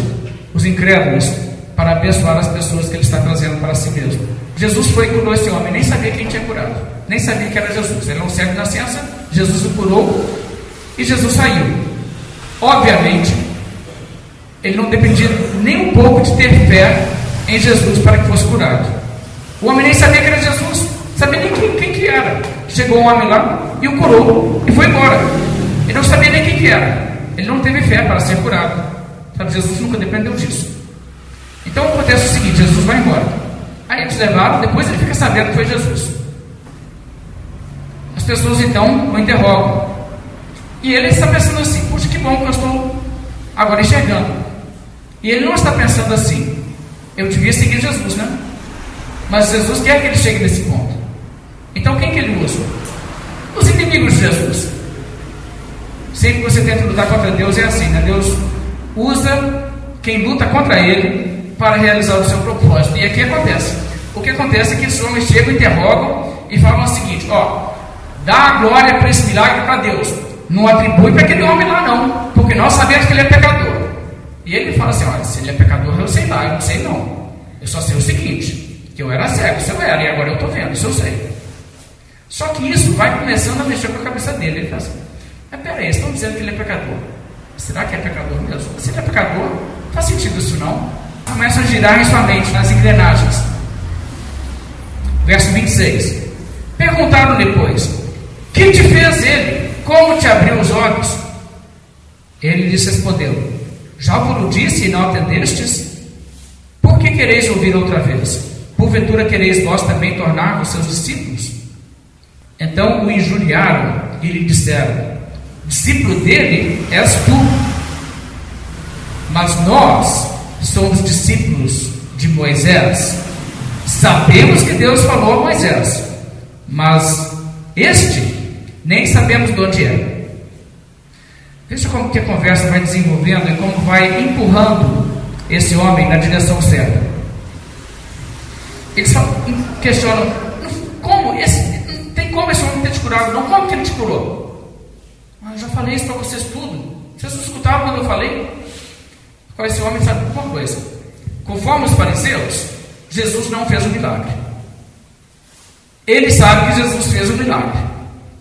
os incrédulos para abençoar as pessoas que Ele está trazendo para si mesmo. Jesus foi e curou esse homem, nem sabia quem tinha curado, nem sabia que era Jesus. Ele era um cego de nascença, Jesus o curou e Jesus saiu. Obviamente, ele não dependia nem um pouco de ter fé em Jesus para que fosse curado. O homem nem sabia que era Jesus, sabia nem quem, quem que era. Chegou um homem lá e o curou e foi embora. Ele não sabia nem quem que era. Ele não teve fé para ser curado. Sabe, Jesus nunca dependeu disso. Então acontece o seguinte: Jesus vai embora. Aí eles levaram, depois ele fica sabendo que foi Jesus. As pessoas então o interrogam. E ele está pensando assim: puxa, que bom que eu estou agora enxergando. E ele não está pensando assim: eu devia seguir Jesus, né? Mas Jesus quer que ele chegue nesse ponto. Então quem que ele usa? Os inimigos de Jesus. Sempre que você tenta lutar contra Deus é assim, né? Deus usa quem luta contra ele para realizar o seu propósito. E aqui acontece. O que acontece é que esses homens chegam, interrogam e falam o seguinte: ó, dá a glória para esse milagre para Deus. Não atribui para aquele homem lá, não, porque nós sabemos que ele é pecador. E ele fala assim: olha, se ele é pecador, eu sei lá, eu não sei não. Eu só sei o seguinte: que eu era cego, se eu era, e agora eu estou vendo, isso eu sei. Só que isso vai começando a mexer com a cabeça dele. Ele fala assim: mas peraí, estão dizendo que ele é pecador. Será que é pecador mesmo? Se ele é pecador, faz sentido isso não? Começa a girar em sua mente, nas engrenagens. Verso 26. Perguntaram depois: Que te fez ele? Como te abriu os olhos? Ele lhes respondeu: Já vos disse e não atendestes? Por que quereis ouvir outra vez? Porventura quereis vós também tornar-vos seus discípulos? Então o injuriaram e lhe disseram: Discípulo dele és tu. Mas nós somos discípulos de Moisés, sabemos que Deus falou a Moisés, mas este nem sabemos de onde é. Veja como que a conversa vai desenvolvendo e como vai empurrando esse homem na direção certa. Eles questionam, como esse, tem como esse homem ter te curado? Não, como que ele te curou? Ah, eu já falei isso para vocês tudo. Vocês não escutaram quando eu falei? Esse homem sabe uma coisa: conforme os fariseus, Jesus não fez um milagre. Ele sabe que Jesus fez um milagre.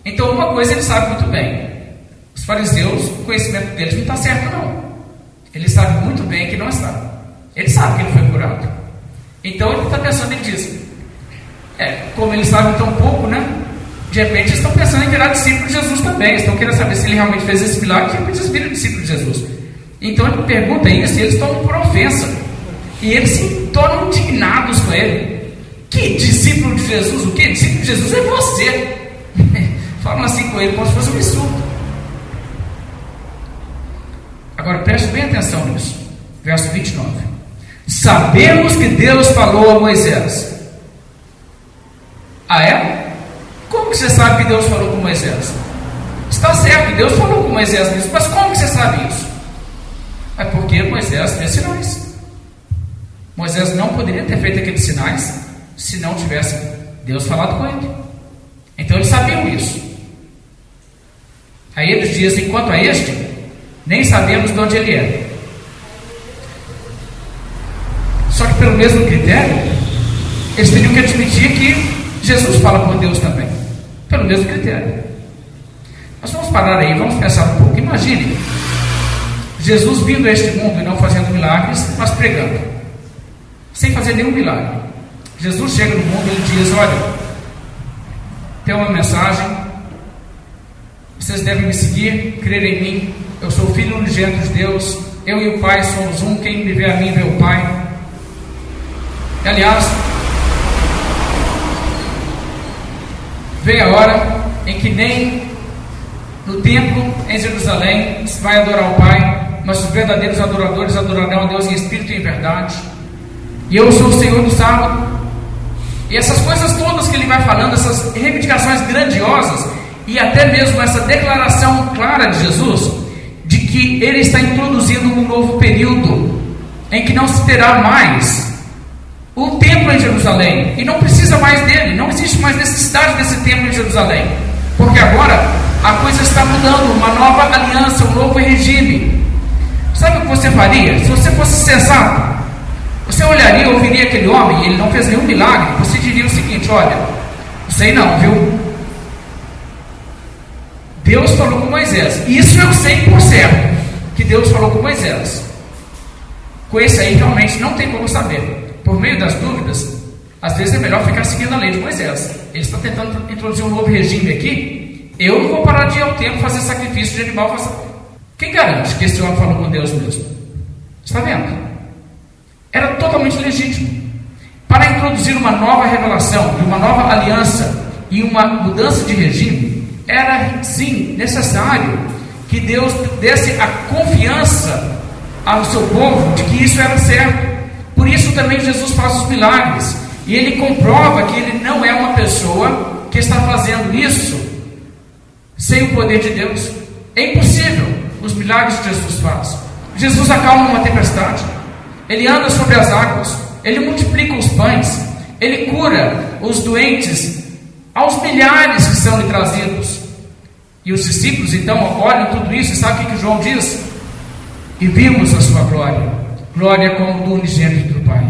Então, uma coisa ele sabe muito bem: os fariseus, o conhecimento deles não está certo, não. Ele sabe muito bem que não está. Ele sabe que ele foi curado. Então, ele está pensando, ele diz: é, como ele sabe tão pouco, né? De repente, eles estão pensando em virar discípulo de Jesus também. Estão querendo saber se ele realmente fez esse milagre. De repente, eles viram discípulo de Jesus. Então ele pergunta isso e eles tomam por ofensa. E eles se tornam indignados com ele. Que discípulo de Jesus? O que? Discípulo de Jesus é você. (laughs) Falam assim com ele como se fosse um absurdo. Agora preste bem atenção nisso. Verso 29. Sabemos que Deus falou a Moisés. Ah, é? Como que você sabe que Deus falou com Moisés? Está certo, Deus falou com Moisés nisso, mas como que você sabe isso? É porque Moisés fez sinais. Moisés não poderia ter feito aqueles sinais se não tivesse Deus falado com ele. Então eles sabiam isso. Aí eles dizem: quanto a este, nem sabemos de onde ele é. Só que, pelo mesmo critério, eles teriam que admitir que Jesus fala com Deus também. Pelo mesmo critério. Nós vamos parar aí, vamos pensar um pouco. Imagine Jesus vindo a este mundo e não fazendo milagres, mas pregando, sem fazer nenhum milagre. Jesus chega no mundo e diz: Olha, tem uma mensagem, vocês devem me seguir, crer em mim. Eu sou filho unigênito de Deus, eu e o Pai somos um. Quem me vê a mim vê o Pai. E, aliás, vem a hora em que nem no templo em Jerusalém se vai adorar o Pai, mas os verdadeiros adoradores adorarão a Deus em espírito e em verdade. E eu sou o Senhor do sábado. E essas coisas todas que ele vai falando, essas reivindicações grandiosas, e até mesmo essa declaração clara de Jesus, de que ele está introduzindo um novo período, em que não se terá mais o templo em Jerusalém, e não precisa mais dele, não existe mais necessidade desse templo em Jerusalém, porque agora a coisa está mudando, uma nova aliança, um novo regime. Sabe o você faria? Se você fosse sensato, você olharia, ouviria aquele homem, ele não fez nenhum milagre, você diria o seguinte: olha, não sei não, viu? Deus falou com Moisés. Isso eu sei por certo, que Deus falou com Moisés. Com esse aí realmente não tem como saber. Por meio das dúvidas, às vezes é melhor ficar seguindo a lei de Moisés. Ele está tentando introduzir um novo regime aqui. Eu não vou parar de ir ao tempo fazer sacrifício de animal. Fazer... Quem garante que esse homem falou com Deus mesmo? Está vendo? Era totalmente legítimo. Para introduzir uma nova revelação, uma nova aliança e uma mudança de regime, era sim necessário que Deus desse a confiança ao seu povo de que isso era certo. Por isso também Jesus faz os milagres. E ele comprova que ele não é uma pessoa que está fazendo isso sem o poder de Deus. É impossível os milagres que Jesus faz. Jesus acalma uma tempestade, ele anda sobre as águas, ele multiplica os pães, ele cura os doentes aos milhares que são lhe trazidos. E os discípulos então olham tudo isso e sabe o que, que João diz? E vimos a sua glória, glória como do unigênito do Pai.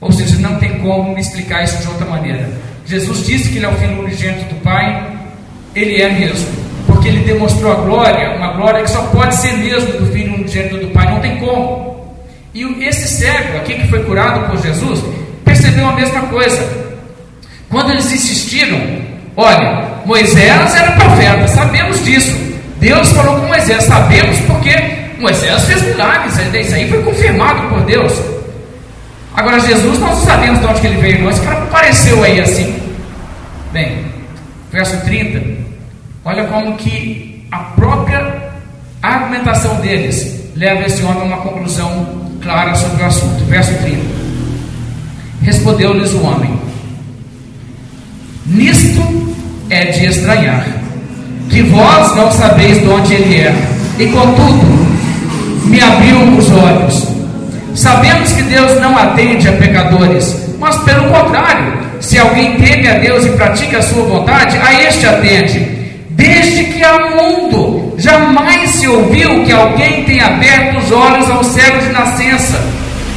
Ou seja, não tem como me explicar isso de outra maneira. Jesus disse que ele é o filho unigênito do Pai, ele é mesmo, porque ele demonstrou a glória, uma glória que só pode ser mesmo do filho unigênito do Pai, não tem como. E esse cego aqui que foi curado por Jesus percebeu a mesma coisa. Quando eles insistiram, olha, Moisés era profeta, sabemos disso. Deus falou com Moisés, sabemos porque Moisés fez milagres, isso aí foi confirmado por Deus. Agora Jesus, nós não sabemos de onde ele veio, não. Esse cara apareceu aí assim. Bem, verso 30, olha como que a própria argumentação deles leva esse homem a uma conclusão clara sobre o assunto. Verso 30. Respondeu-lhes o homem: Nisto é de estranhar, que vós não sabeis de onde ele é, e contudo me abriu os olhos. Sabemos que Deus não atende a pecadores, mas pelo contrário, se alguém teme a Deus e pratica a sua vontade, a este atende. Desde que há mundo, jamais se ouviu que alguém tenha aberto os olhos ao cego de nascença.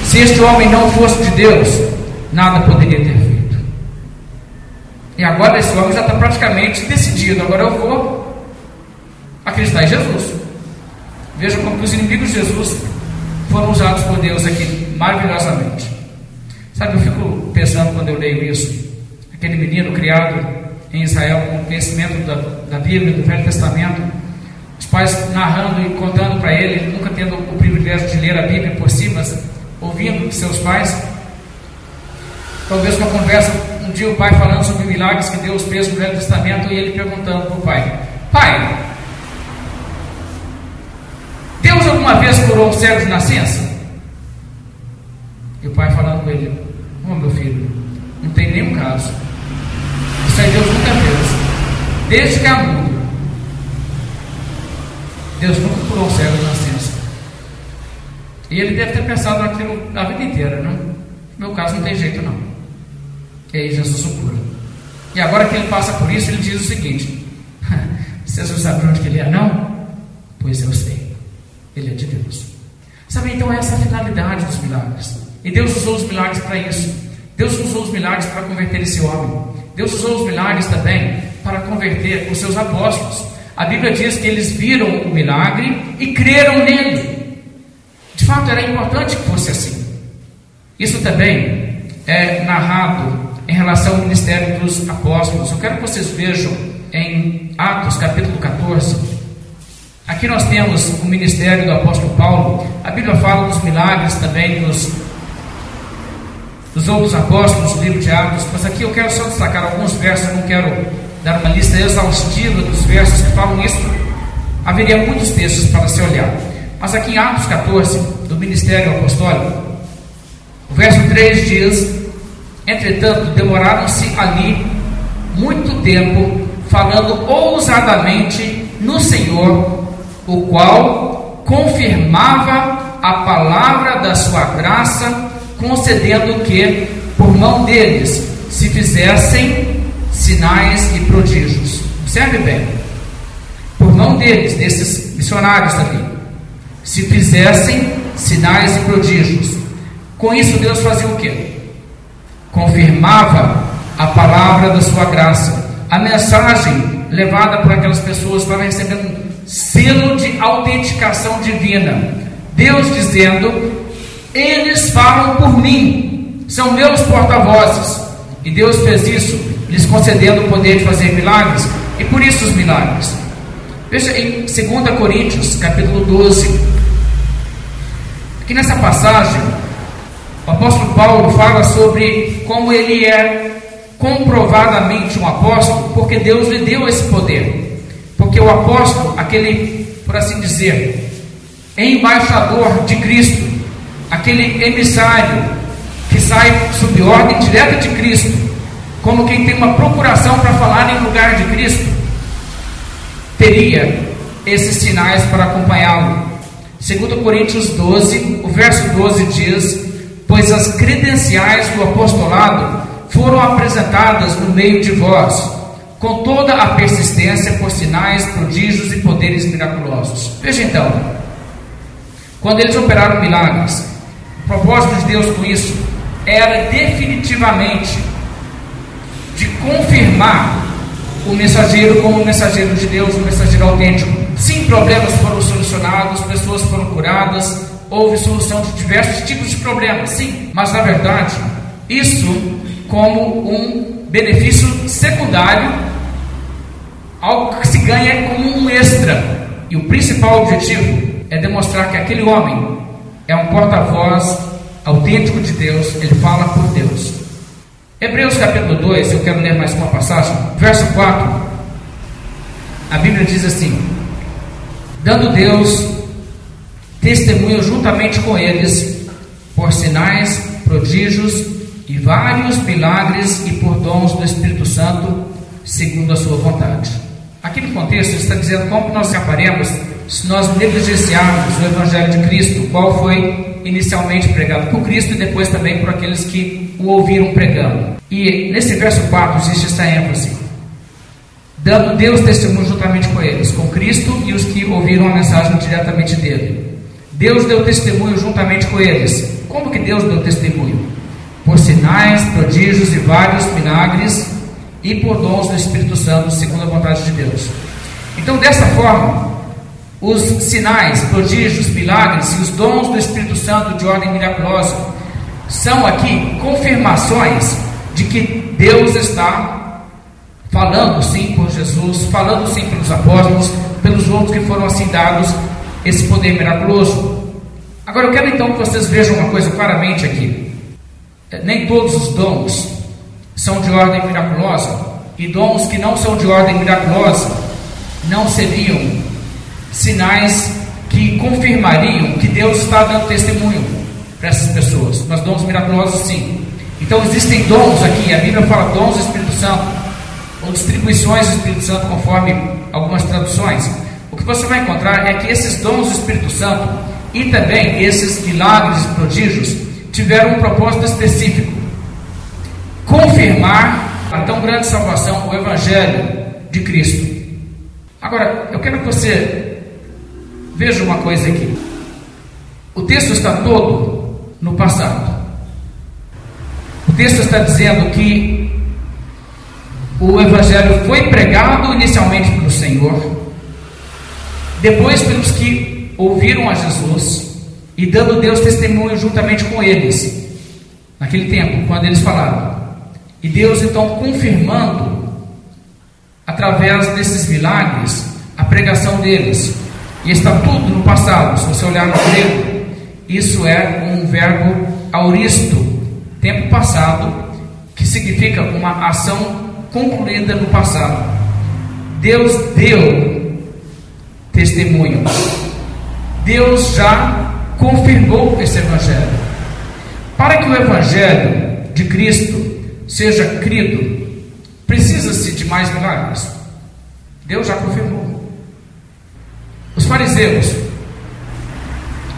Se este homem não fosse de Deus, nada poderia ter feito. E agora esse homem já está praticamente decidido. Agora eu vou acreditar em Jesus. Veja como os inimigos de Jesus foram usados por Deus aqui maravilhosamente. Sabe, eu fico pensando quando eu leio isso. Aquele menino criado em Israel com conhecimento da, da Bíblia, do Velho Testamento, os pais narrando e contando para ele, nunca tendo o privilégio de ler a Bíblia por si, mas ouvindo de seus pais. Talvez uma conversa, um dia o pai falando sobre milagres que Deus fez no Velho Testamento e ele perguntando para o pai: Pai, Deus alguma vez curou um cego de nascença? E o pai falando com ele: Oh meu filho, não tem nenhum caso. Isso aí Deus nunca fez. Desde que há mundo. Deus nunca curou um cego de nascença. E ele deve ter pensado naquilo a vida inteira, não? No meu caso não tem jeito não. E aí Jesus o cura. E agora que ele passa por isso, ele diz o seguinte: Vocês não sabem onde ele é, não? Pois eu sei. Ele é de Deus. Sabe, então essa é a finalidade dos milagres. E Deus usou os milagres para isso. Deus usou os milagres para converter esse homem. Deus usou os milagres também para converter os seus apóstolos. A Bíblia diz que eles viram o milagre e creram nele. De fato, era importante que fosse assim. Isso também é narrado em relação ao ministério dos apóstolos. Eu quero que vocês vejam em Atos capítulo 14. Aqui nós temos o ministério do apóstolo Paulo. A Bíblia fala dos milagres também dos, dos outros apóstolos, livro de Atos. Mas aqui eu quero só destacar alguns versos, eu não quero dar uma lista exaustiva dos versos que falam isso. Haveria muitos textos para se olhar. Mas aqui em Atos 14, do ministério apostólico, o verso 3 diz: Entretanto, demoraram-se ali muito tempo, falando ousadamente no Senhor, o qual confirmava a palavra da sua graça, concedendo que, por mão deles, se fizessem sinais e prodígios. Observe bem, por mão deles, desses missionários ali, se fizessem sinais e prodígios. Com isso, Deus fazia o quê? confirmava a palavra da sua graça. A mensagem levada por aquelas pessoas estava recebendo selo de autenticação divina. Deus dizendo: Eles falam por mim, são meus porta-vozes. E Deus fez isso, lhes concedendo o poder de fazer milagres, e por isso os milagres. Veja em 2 Coríntios, capítulo 12. Aqui nessa passagem, o apóstolo Paulo fala sobre como ele é comprovadamente um apóstolo, porque Deus lhe deu esse poder. Porque o apóstolo, aquele, por assim dizer, embaixador de Cristo, aquele emissário que sai sob ordem direta de Cristo, como quem tem uma procuração para falar em lugar de Cristo, teria esses sinais para acompanhá-lo. Segundo Coríntios 12, o verso 12 diz: pois as credenciais do apostolado foram apresentadas no meio de vós, com toda a persistência por sinais, prodígios e poderes miraculosos. Veja então, quando eles operaram milagres, o propósito de Deus com isso era definitivamente de confirmar o mensageiro como mensageiro de Deus, o mensageiro autêntico. Sim, problemas foram solucionados, pessoas foram curadas, houve solução de diversos tipos de problemas, sim, mas na verdade, isso como um benefício secundário, algo que se ganha como um extra. E o principal objetivo é demonstrar que aquele homem é um porta-voz autêntico de Deus, ele fala por Deus. Hebreus capítulo 2, eu quero ler mais uma passagem, verso 4. A Bíblia diz assim: Dando Deus testemunham juntamente com eles por sinais, prodígios e vários milagres e por dons do Espírito Santo, segundo a sua vontade. Aqui no contexto está dizendo como nós separemos se nós negligenciarmos o Evangelho de Cristo, qual foi inicialmente pregado por Cristo e depois também por aqueles que o ouviram pregando. E nesse verso 4 existe essa ênfase, dando Deus testemunho juntamente com eles, com Cristo e os que ouviram a mensagem diretamente dele. Deus deu testemunho juntamente com eles. Como que Deus deu testemunho? Por sinais, prodígios e vários milagres e por dons do Espírito Santo, segundo a vontade de Deus. Então, dessa forma, os sinais, prodígios, milagres e os dons do Espírito Santo de ordem miraculosa são aqui confirmações de que Deus está falando sim por Jesus, falando sim pelos apóstolos, pelos outros que foram assim dados esse poder miraculoso. Agora eu quero então que vocês vejam uma coisa claramente aqui. É, nem todos os dons são de ordem miraculosa, e dons que não são de ordem miraculosa não seriam sinais que confirmariam que Deus está dando testemunho para essas pessoas. Mas dons miraculosos sim. Então existem dons aqui, a Bíblia fala dons do Espírito Santo, ou distribuições do Espírito Santo, conforme algumas traduções. O que você vai encontrar é que esses dons do Espírito Santo e também esses milagres e prodígios tiveram um propósito específico: confirmar a tão grande salvação, o Evangelho de Cristo. Agora, eu quero que você veja uma coisa aqui. O texto está todo no passado. O texto está dizendo que o Evangelho foi pregado inicialmente pelo Senhor, depois pelos que ouviram a Jesus e dando Deus testemunho juntamente com eles, naquele tempo, quando eles falaram. E Deus então confirmando, através desses milagres, a pregação deles. E está tudo no passado. Se você olhar no grego, isso é um verbo auristo, tempo passado, que significa uma ação concluída no passado. Deus deu testemunho. Deus já confirmou esse evangelho. Para que o evangelho de Cristo seja crido, precisa-se de mais milagres. Deus já confirmou. Os fariseus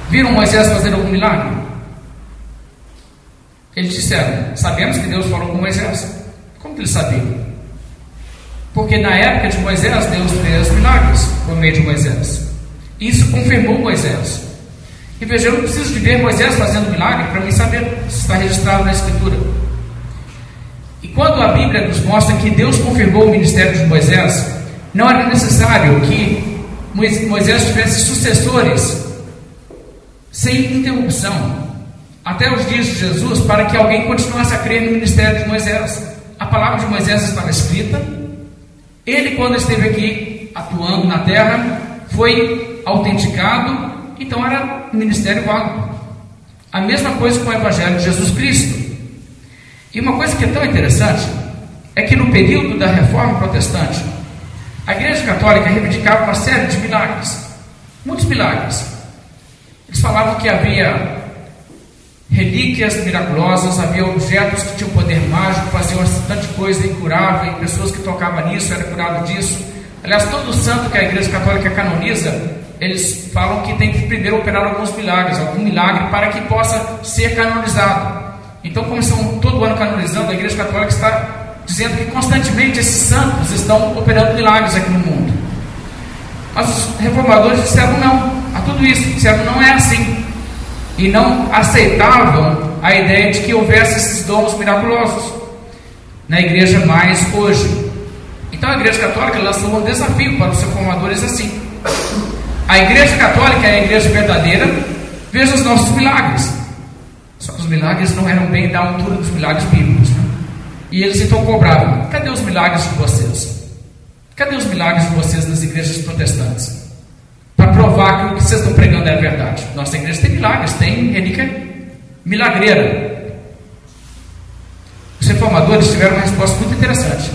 viram Moisés fazer algum milagre? Eles disseram: Sabemos que Deus falou com Moisés. Como que eles sabiam? Porque na época de Moisés, Deus fez milagres por meio de Moisés. Isso confirmou Moisés. E veja, eu não preciso de ver Moisés fazendo milagre para mim saber se está registrado na Escritura. E quando a Bíblia nos mostra que Deus confirmou o ministério de Moisés, não era necessário que Moisés tivesse sucessores sem interrupção até os dias de Jesus para que alguém continuasse a crer no ministério de Moisés. A palavra de Moisés estava escrita. Ele, quando esteve aqui atuando na terra, foi autenticado, então era ministério válido. A mesma coisa com o Evangelho de Jesus Cristo. E uma coisa que é tão interessante é que no período da reforma protestante, a Igreja Católica reivindicava uma série de milagres, muitos milagres. Eles falavam que havia relíquias miraculosas, havia objetos que tinham poder mágico, faziam tanta coisa incurável, e pessoas que tocavam nisso eram curadas disso. Aliás, todo santo que a Igreja Católica canoniza, eles falam que tem que primeiro operar alguns milagres, algum milagre para que possa ser canonizado. Então, como estão todo ano canonizando, a Igreja Católica está dizendo que constantemente esses santos estão operando milagres aqui no mundo. Mas os reformadores disseram não a tudo isso, disseram não é assim e não aceitavam a ideia de que houvesse esses dons miraculosos na igreja mais hoje. Então a igreja católica lançou um desafio para os seus formadores assim. A igreja católica é a igreja verdadeira, veja os nossos milagres. Só que os milagres não eram bem da altura dos milagres bíblicos. E eles então cobravam: cadê os milagres de vocês? Cadê os milagres de vocês das igrejas protestantes? para provar que o que vocês estão pregando é verdade. Nossa igreja tem milagres, tem relíquia milagreira. Os reformadores tiveram uma resposta muito interessante.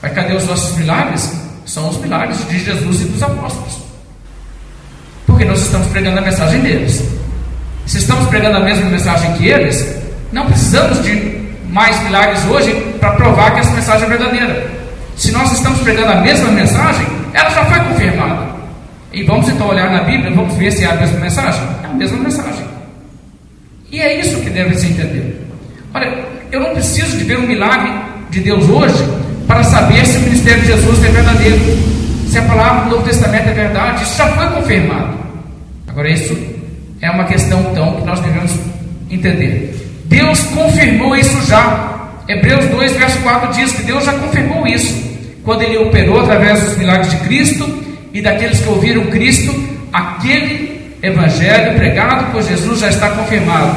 Mas cadê os nossos milagres? São os milagres de Jesus e dos apóstolos. Porque nós estamos pregando a mensagem deles. Se estamos pregando a mesma mensagem que eles, não precisamos de mais milagres hoje para provar que essa mensagem é verdadeira. Se nós estamos pregando a mesma mensagem, ela já foi confirmada. E vamos então olhar na Bíblia, vamos ver se é a mesma mensagem. É a mesma mensagem. E é isso que deve se entender. Olha, eu não preciso de ver um milagre de Deus hoje para saber se o ministério de Jesus é verdadeiro. Se a palavra do Novo Testamento é verdade, isso já foi confirmado. Agora, isso é uma questão então que nós devemos entender. Deus confirmou isso já. Hebreus 2, verso 4 diz que Deus já confirmou isso. Quando ele operou através dos milagres de Cristo e daqueles que ouviram Cristo, aquele evangelho pregado por Jesus já está confirmado.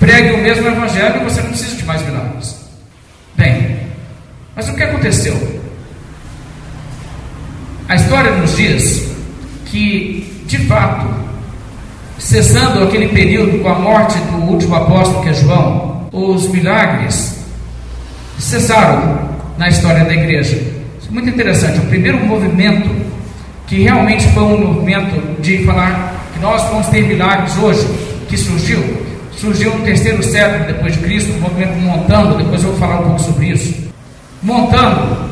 Pregue o mesmo evangelho e você não precisa de mais milagres. Bem, mas o que aconteceu? A história nos diz que, de fato, cessando aquele período com a morte do último apóstolo que é João, os milagres cessaram na história da igreja. Isso é muito interessante. O primeiro movimento que realmente foi um movimento de falar que nós vamos ter milagres hoje, que surgiu, surgiu no terceiro século depois de Cristo, o movimento montando, depois eu vou falar um pouco sobre isso. Montando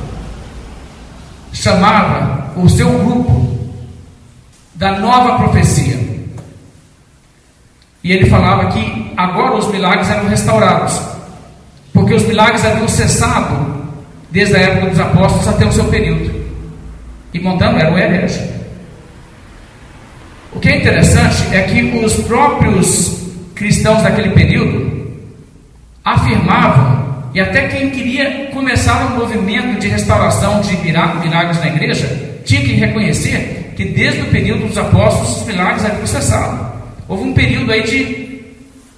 chamava o seu grupo da nova profecia. E ele falava que agora os milagres eram restaurados, porque os milagres haviam cessado desde a época dos apóstolos até o seu período. E Montano era um herege. O que é interessante é que os próprios cristãos daquele período afirmavam e até quem queria começar um movimento de restauração de milagres na igreja, tinha que reconhecer que desde o período dos apóstolos os milagres haviam cessado. Houve um período aí de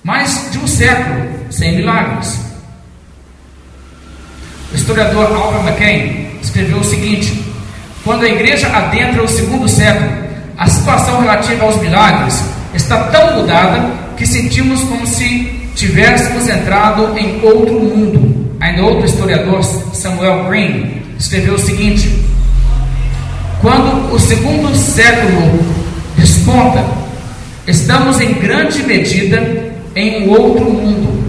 mais de um século sem milagres. O historiador Albert McCain escreveu o seguinte: quando a igreja adentra o segundo século, a situação relativa aos milagres está tão mudada que sentimos como se tivéssemos entrado em outro mundo. Ainda outro historiador, Samuel Green, escreveu o seguinte: quando o segundo século desponta, estamos em grande medida em um outro mundo.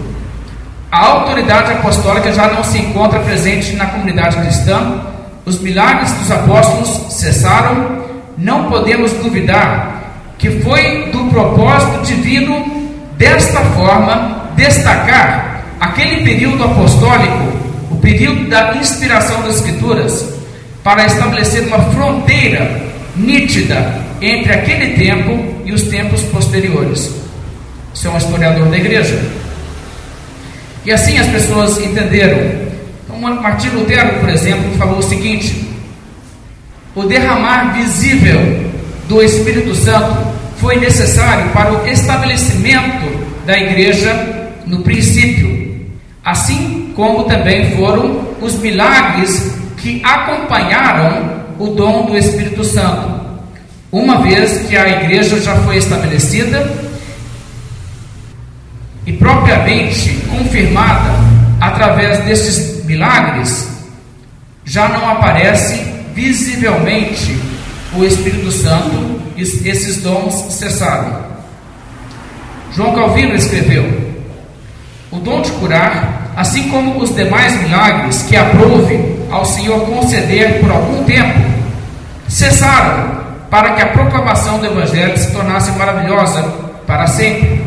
A autoridade apostólica já não se encontra presente na comunidade cristã, os milagres dos apóstolos cessaram, não podemos duvidar que foi do propósito divino desta forma destacar aquele período apostólico, o período da inspiração das Escrituras, para estabelecer uma fronteira nítida entre aquele tempo e os tempos posteriores. Isso é um historiador da igreja. E assim as pessoas entenderam. Então, Martim Lutero, por exemplo, falou o seguinte: o derramar visível do Espírito Santo foi necessário para o estabelecimento da igreja no princípio, assim como também foram os milagres que acompanharam o dom do Espírito Santo. Uma vez que a igreja já foi estabelecida e propriamente confirmada através desses milagres, já não aparece visivelmente o Espírito Santo e esses dons cessaram. João Calvino escreveu: O dom de curar, assim como os demais milagres que aprove ao Senhor conceder por algum tempo, cessaram para que a proclamação do Evangelho se tornasse maravilhosa para sempre.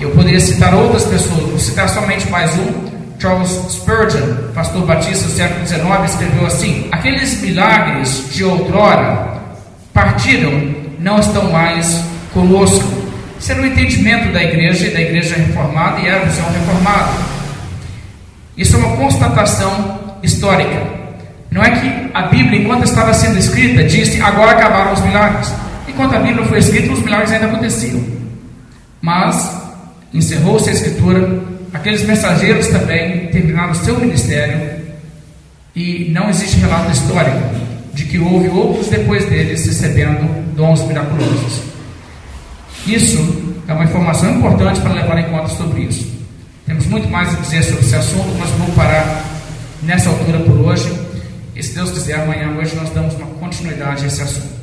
Eu poderia citar outras pessoas, vou citar somente mais um. Charles Spurgeon, pastor batista do século XIX, escreveu assim: Aqueles milagres de outrora partiram, não estão mais conosco. Isso era o entendimento da igreja e da igreja reformada e era a visão reformada. Isso é uma constatação histórica. Não é que a Bíblia, enquanto estava sendo escrita, disse agora acabaram os milagres. Enquanto a Bíblia foi escrita, os milagres ainda aconteciam. Mas encerrou-se a escritura, aqueles mensageiros também terminaram o seu ministério e não existe relato histórico de que houve outros depois deles recebendo dons miraculosos. Isso é uma informação importante para levar em conta sobre isso. Temos muito mais a dizer sobre esse assunto, mas vou parar nessa altura por hoje. E se Deus quiser, amanhã, hoje, nós damos uma continuidade a esse assunto.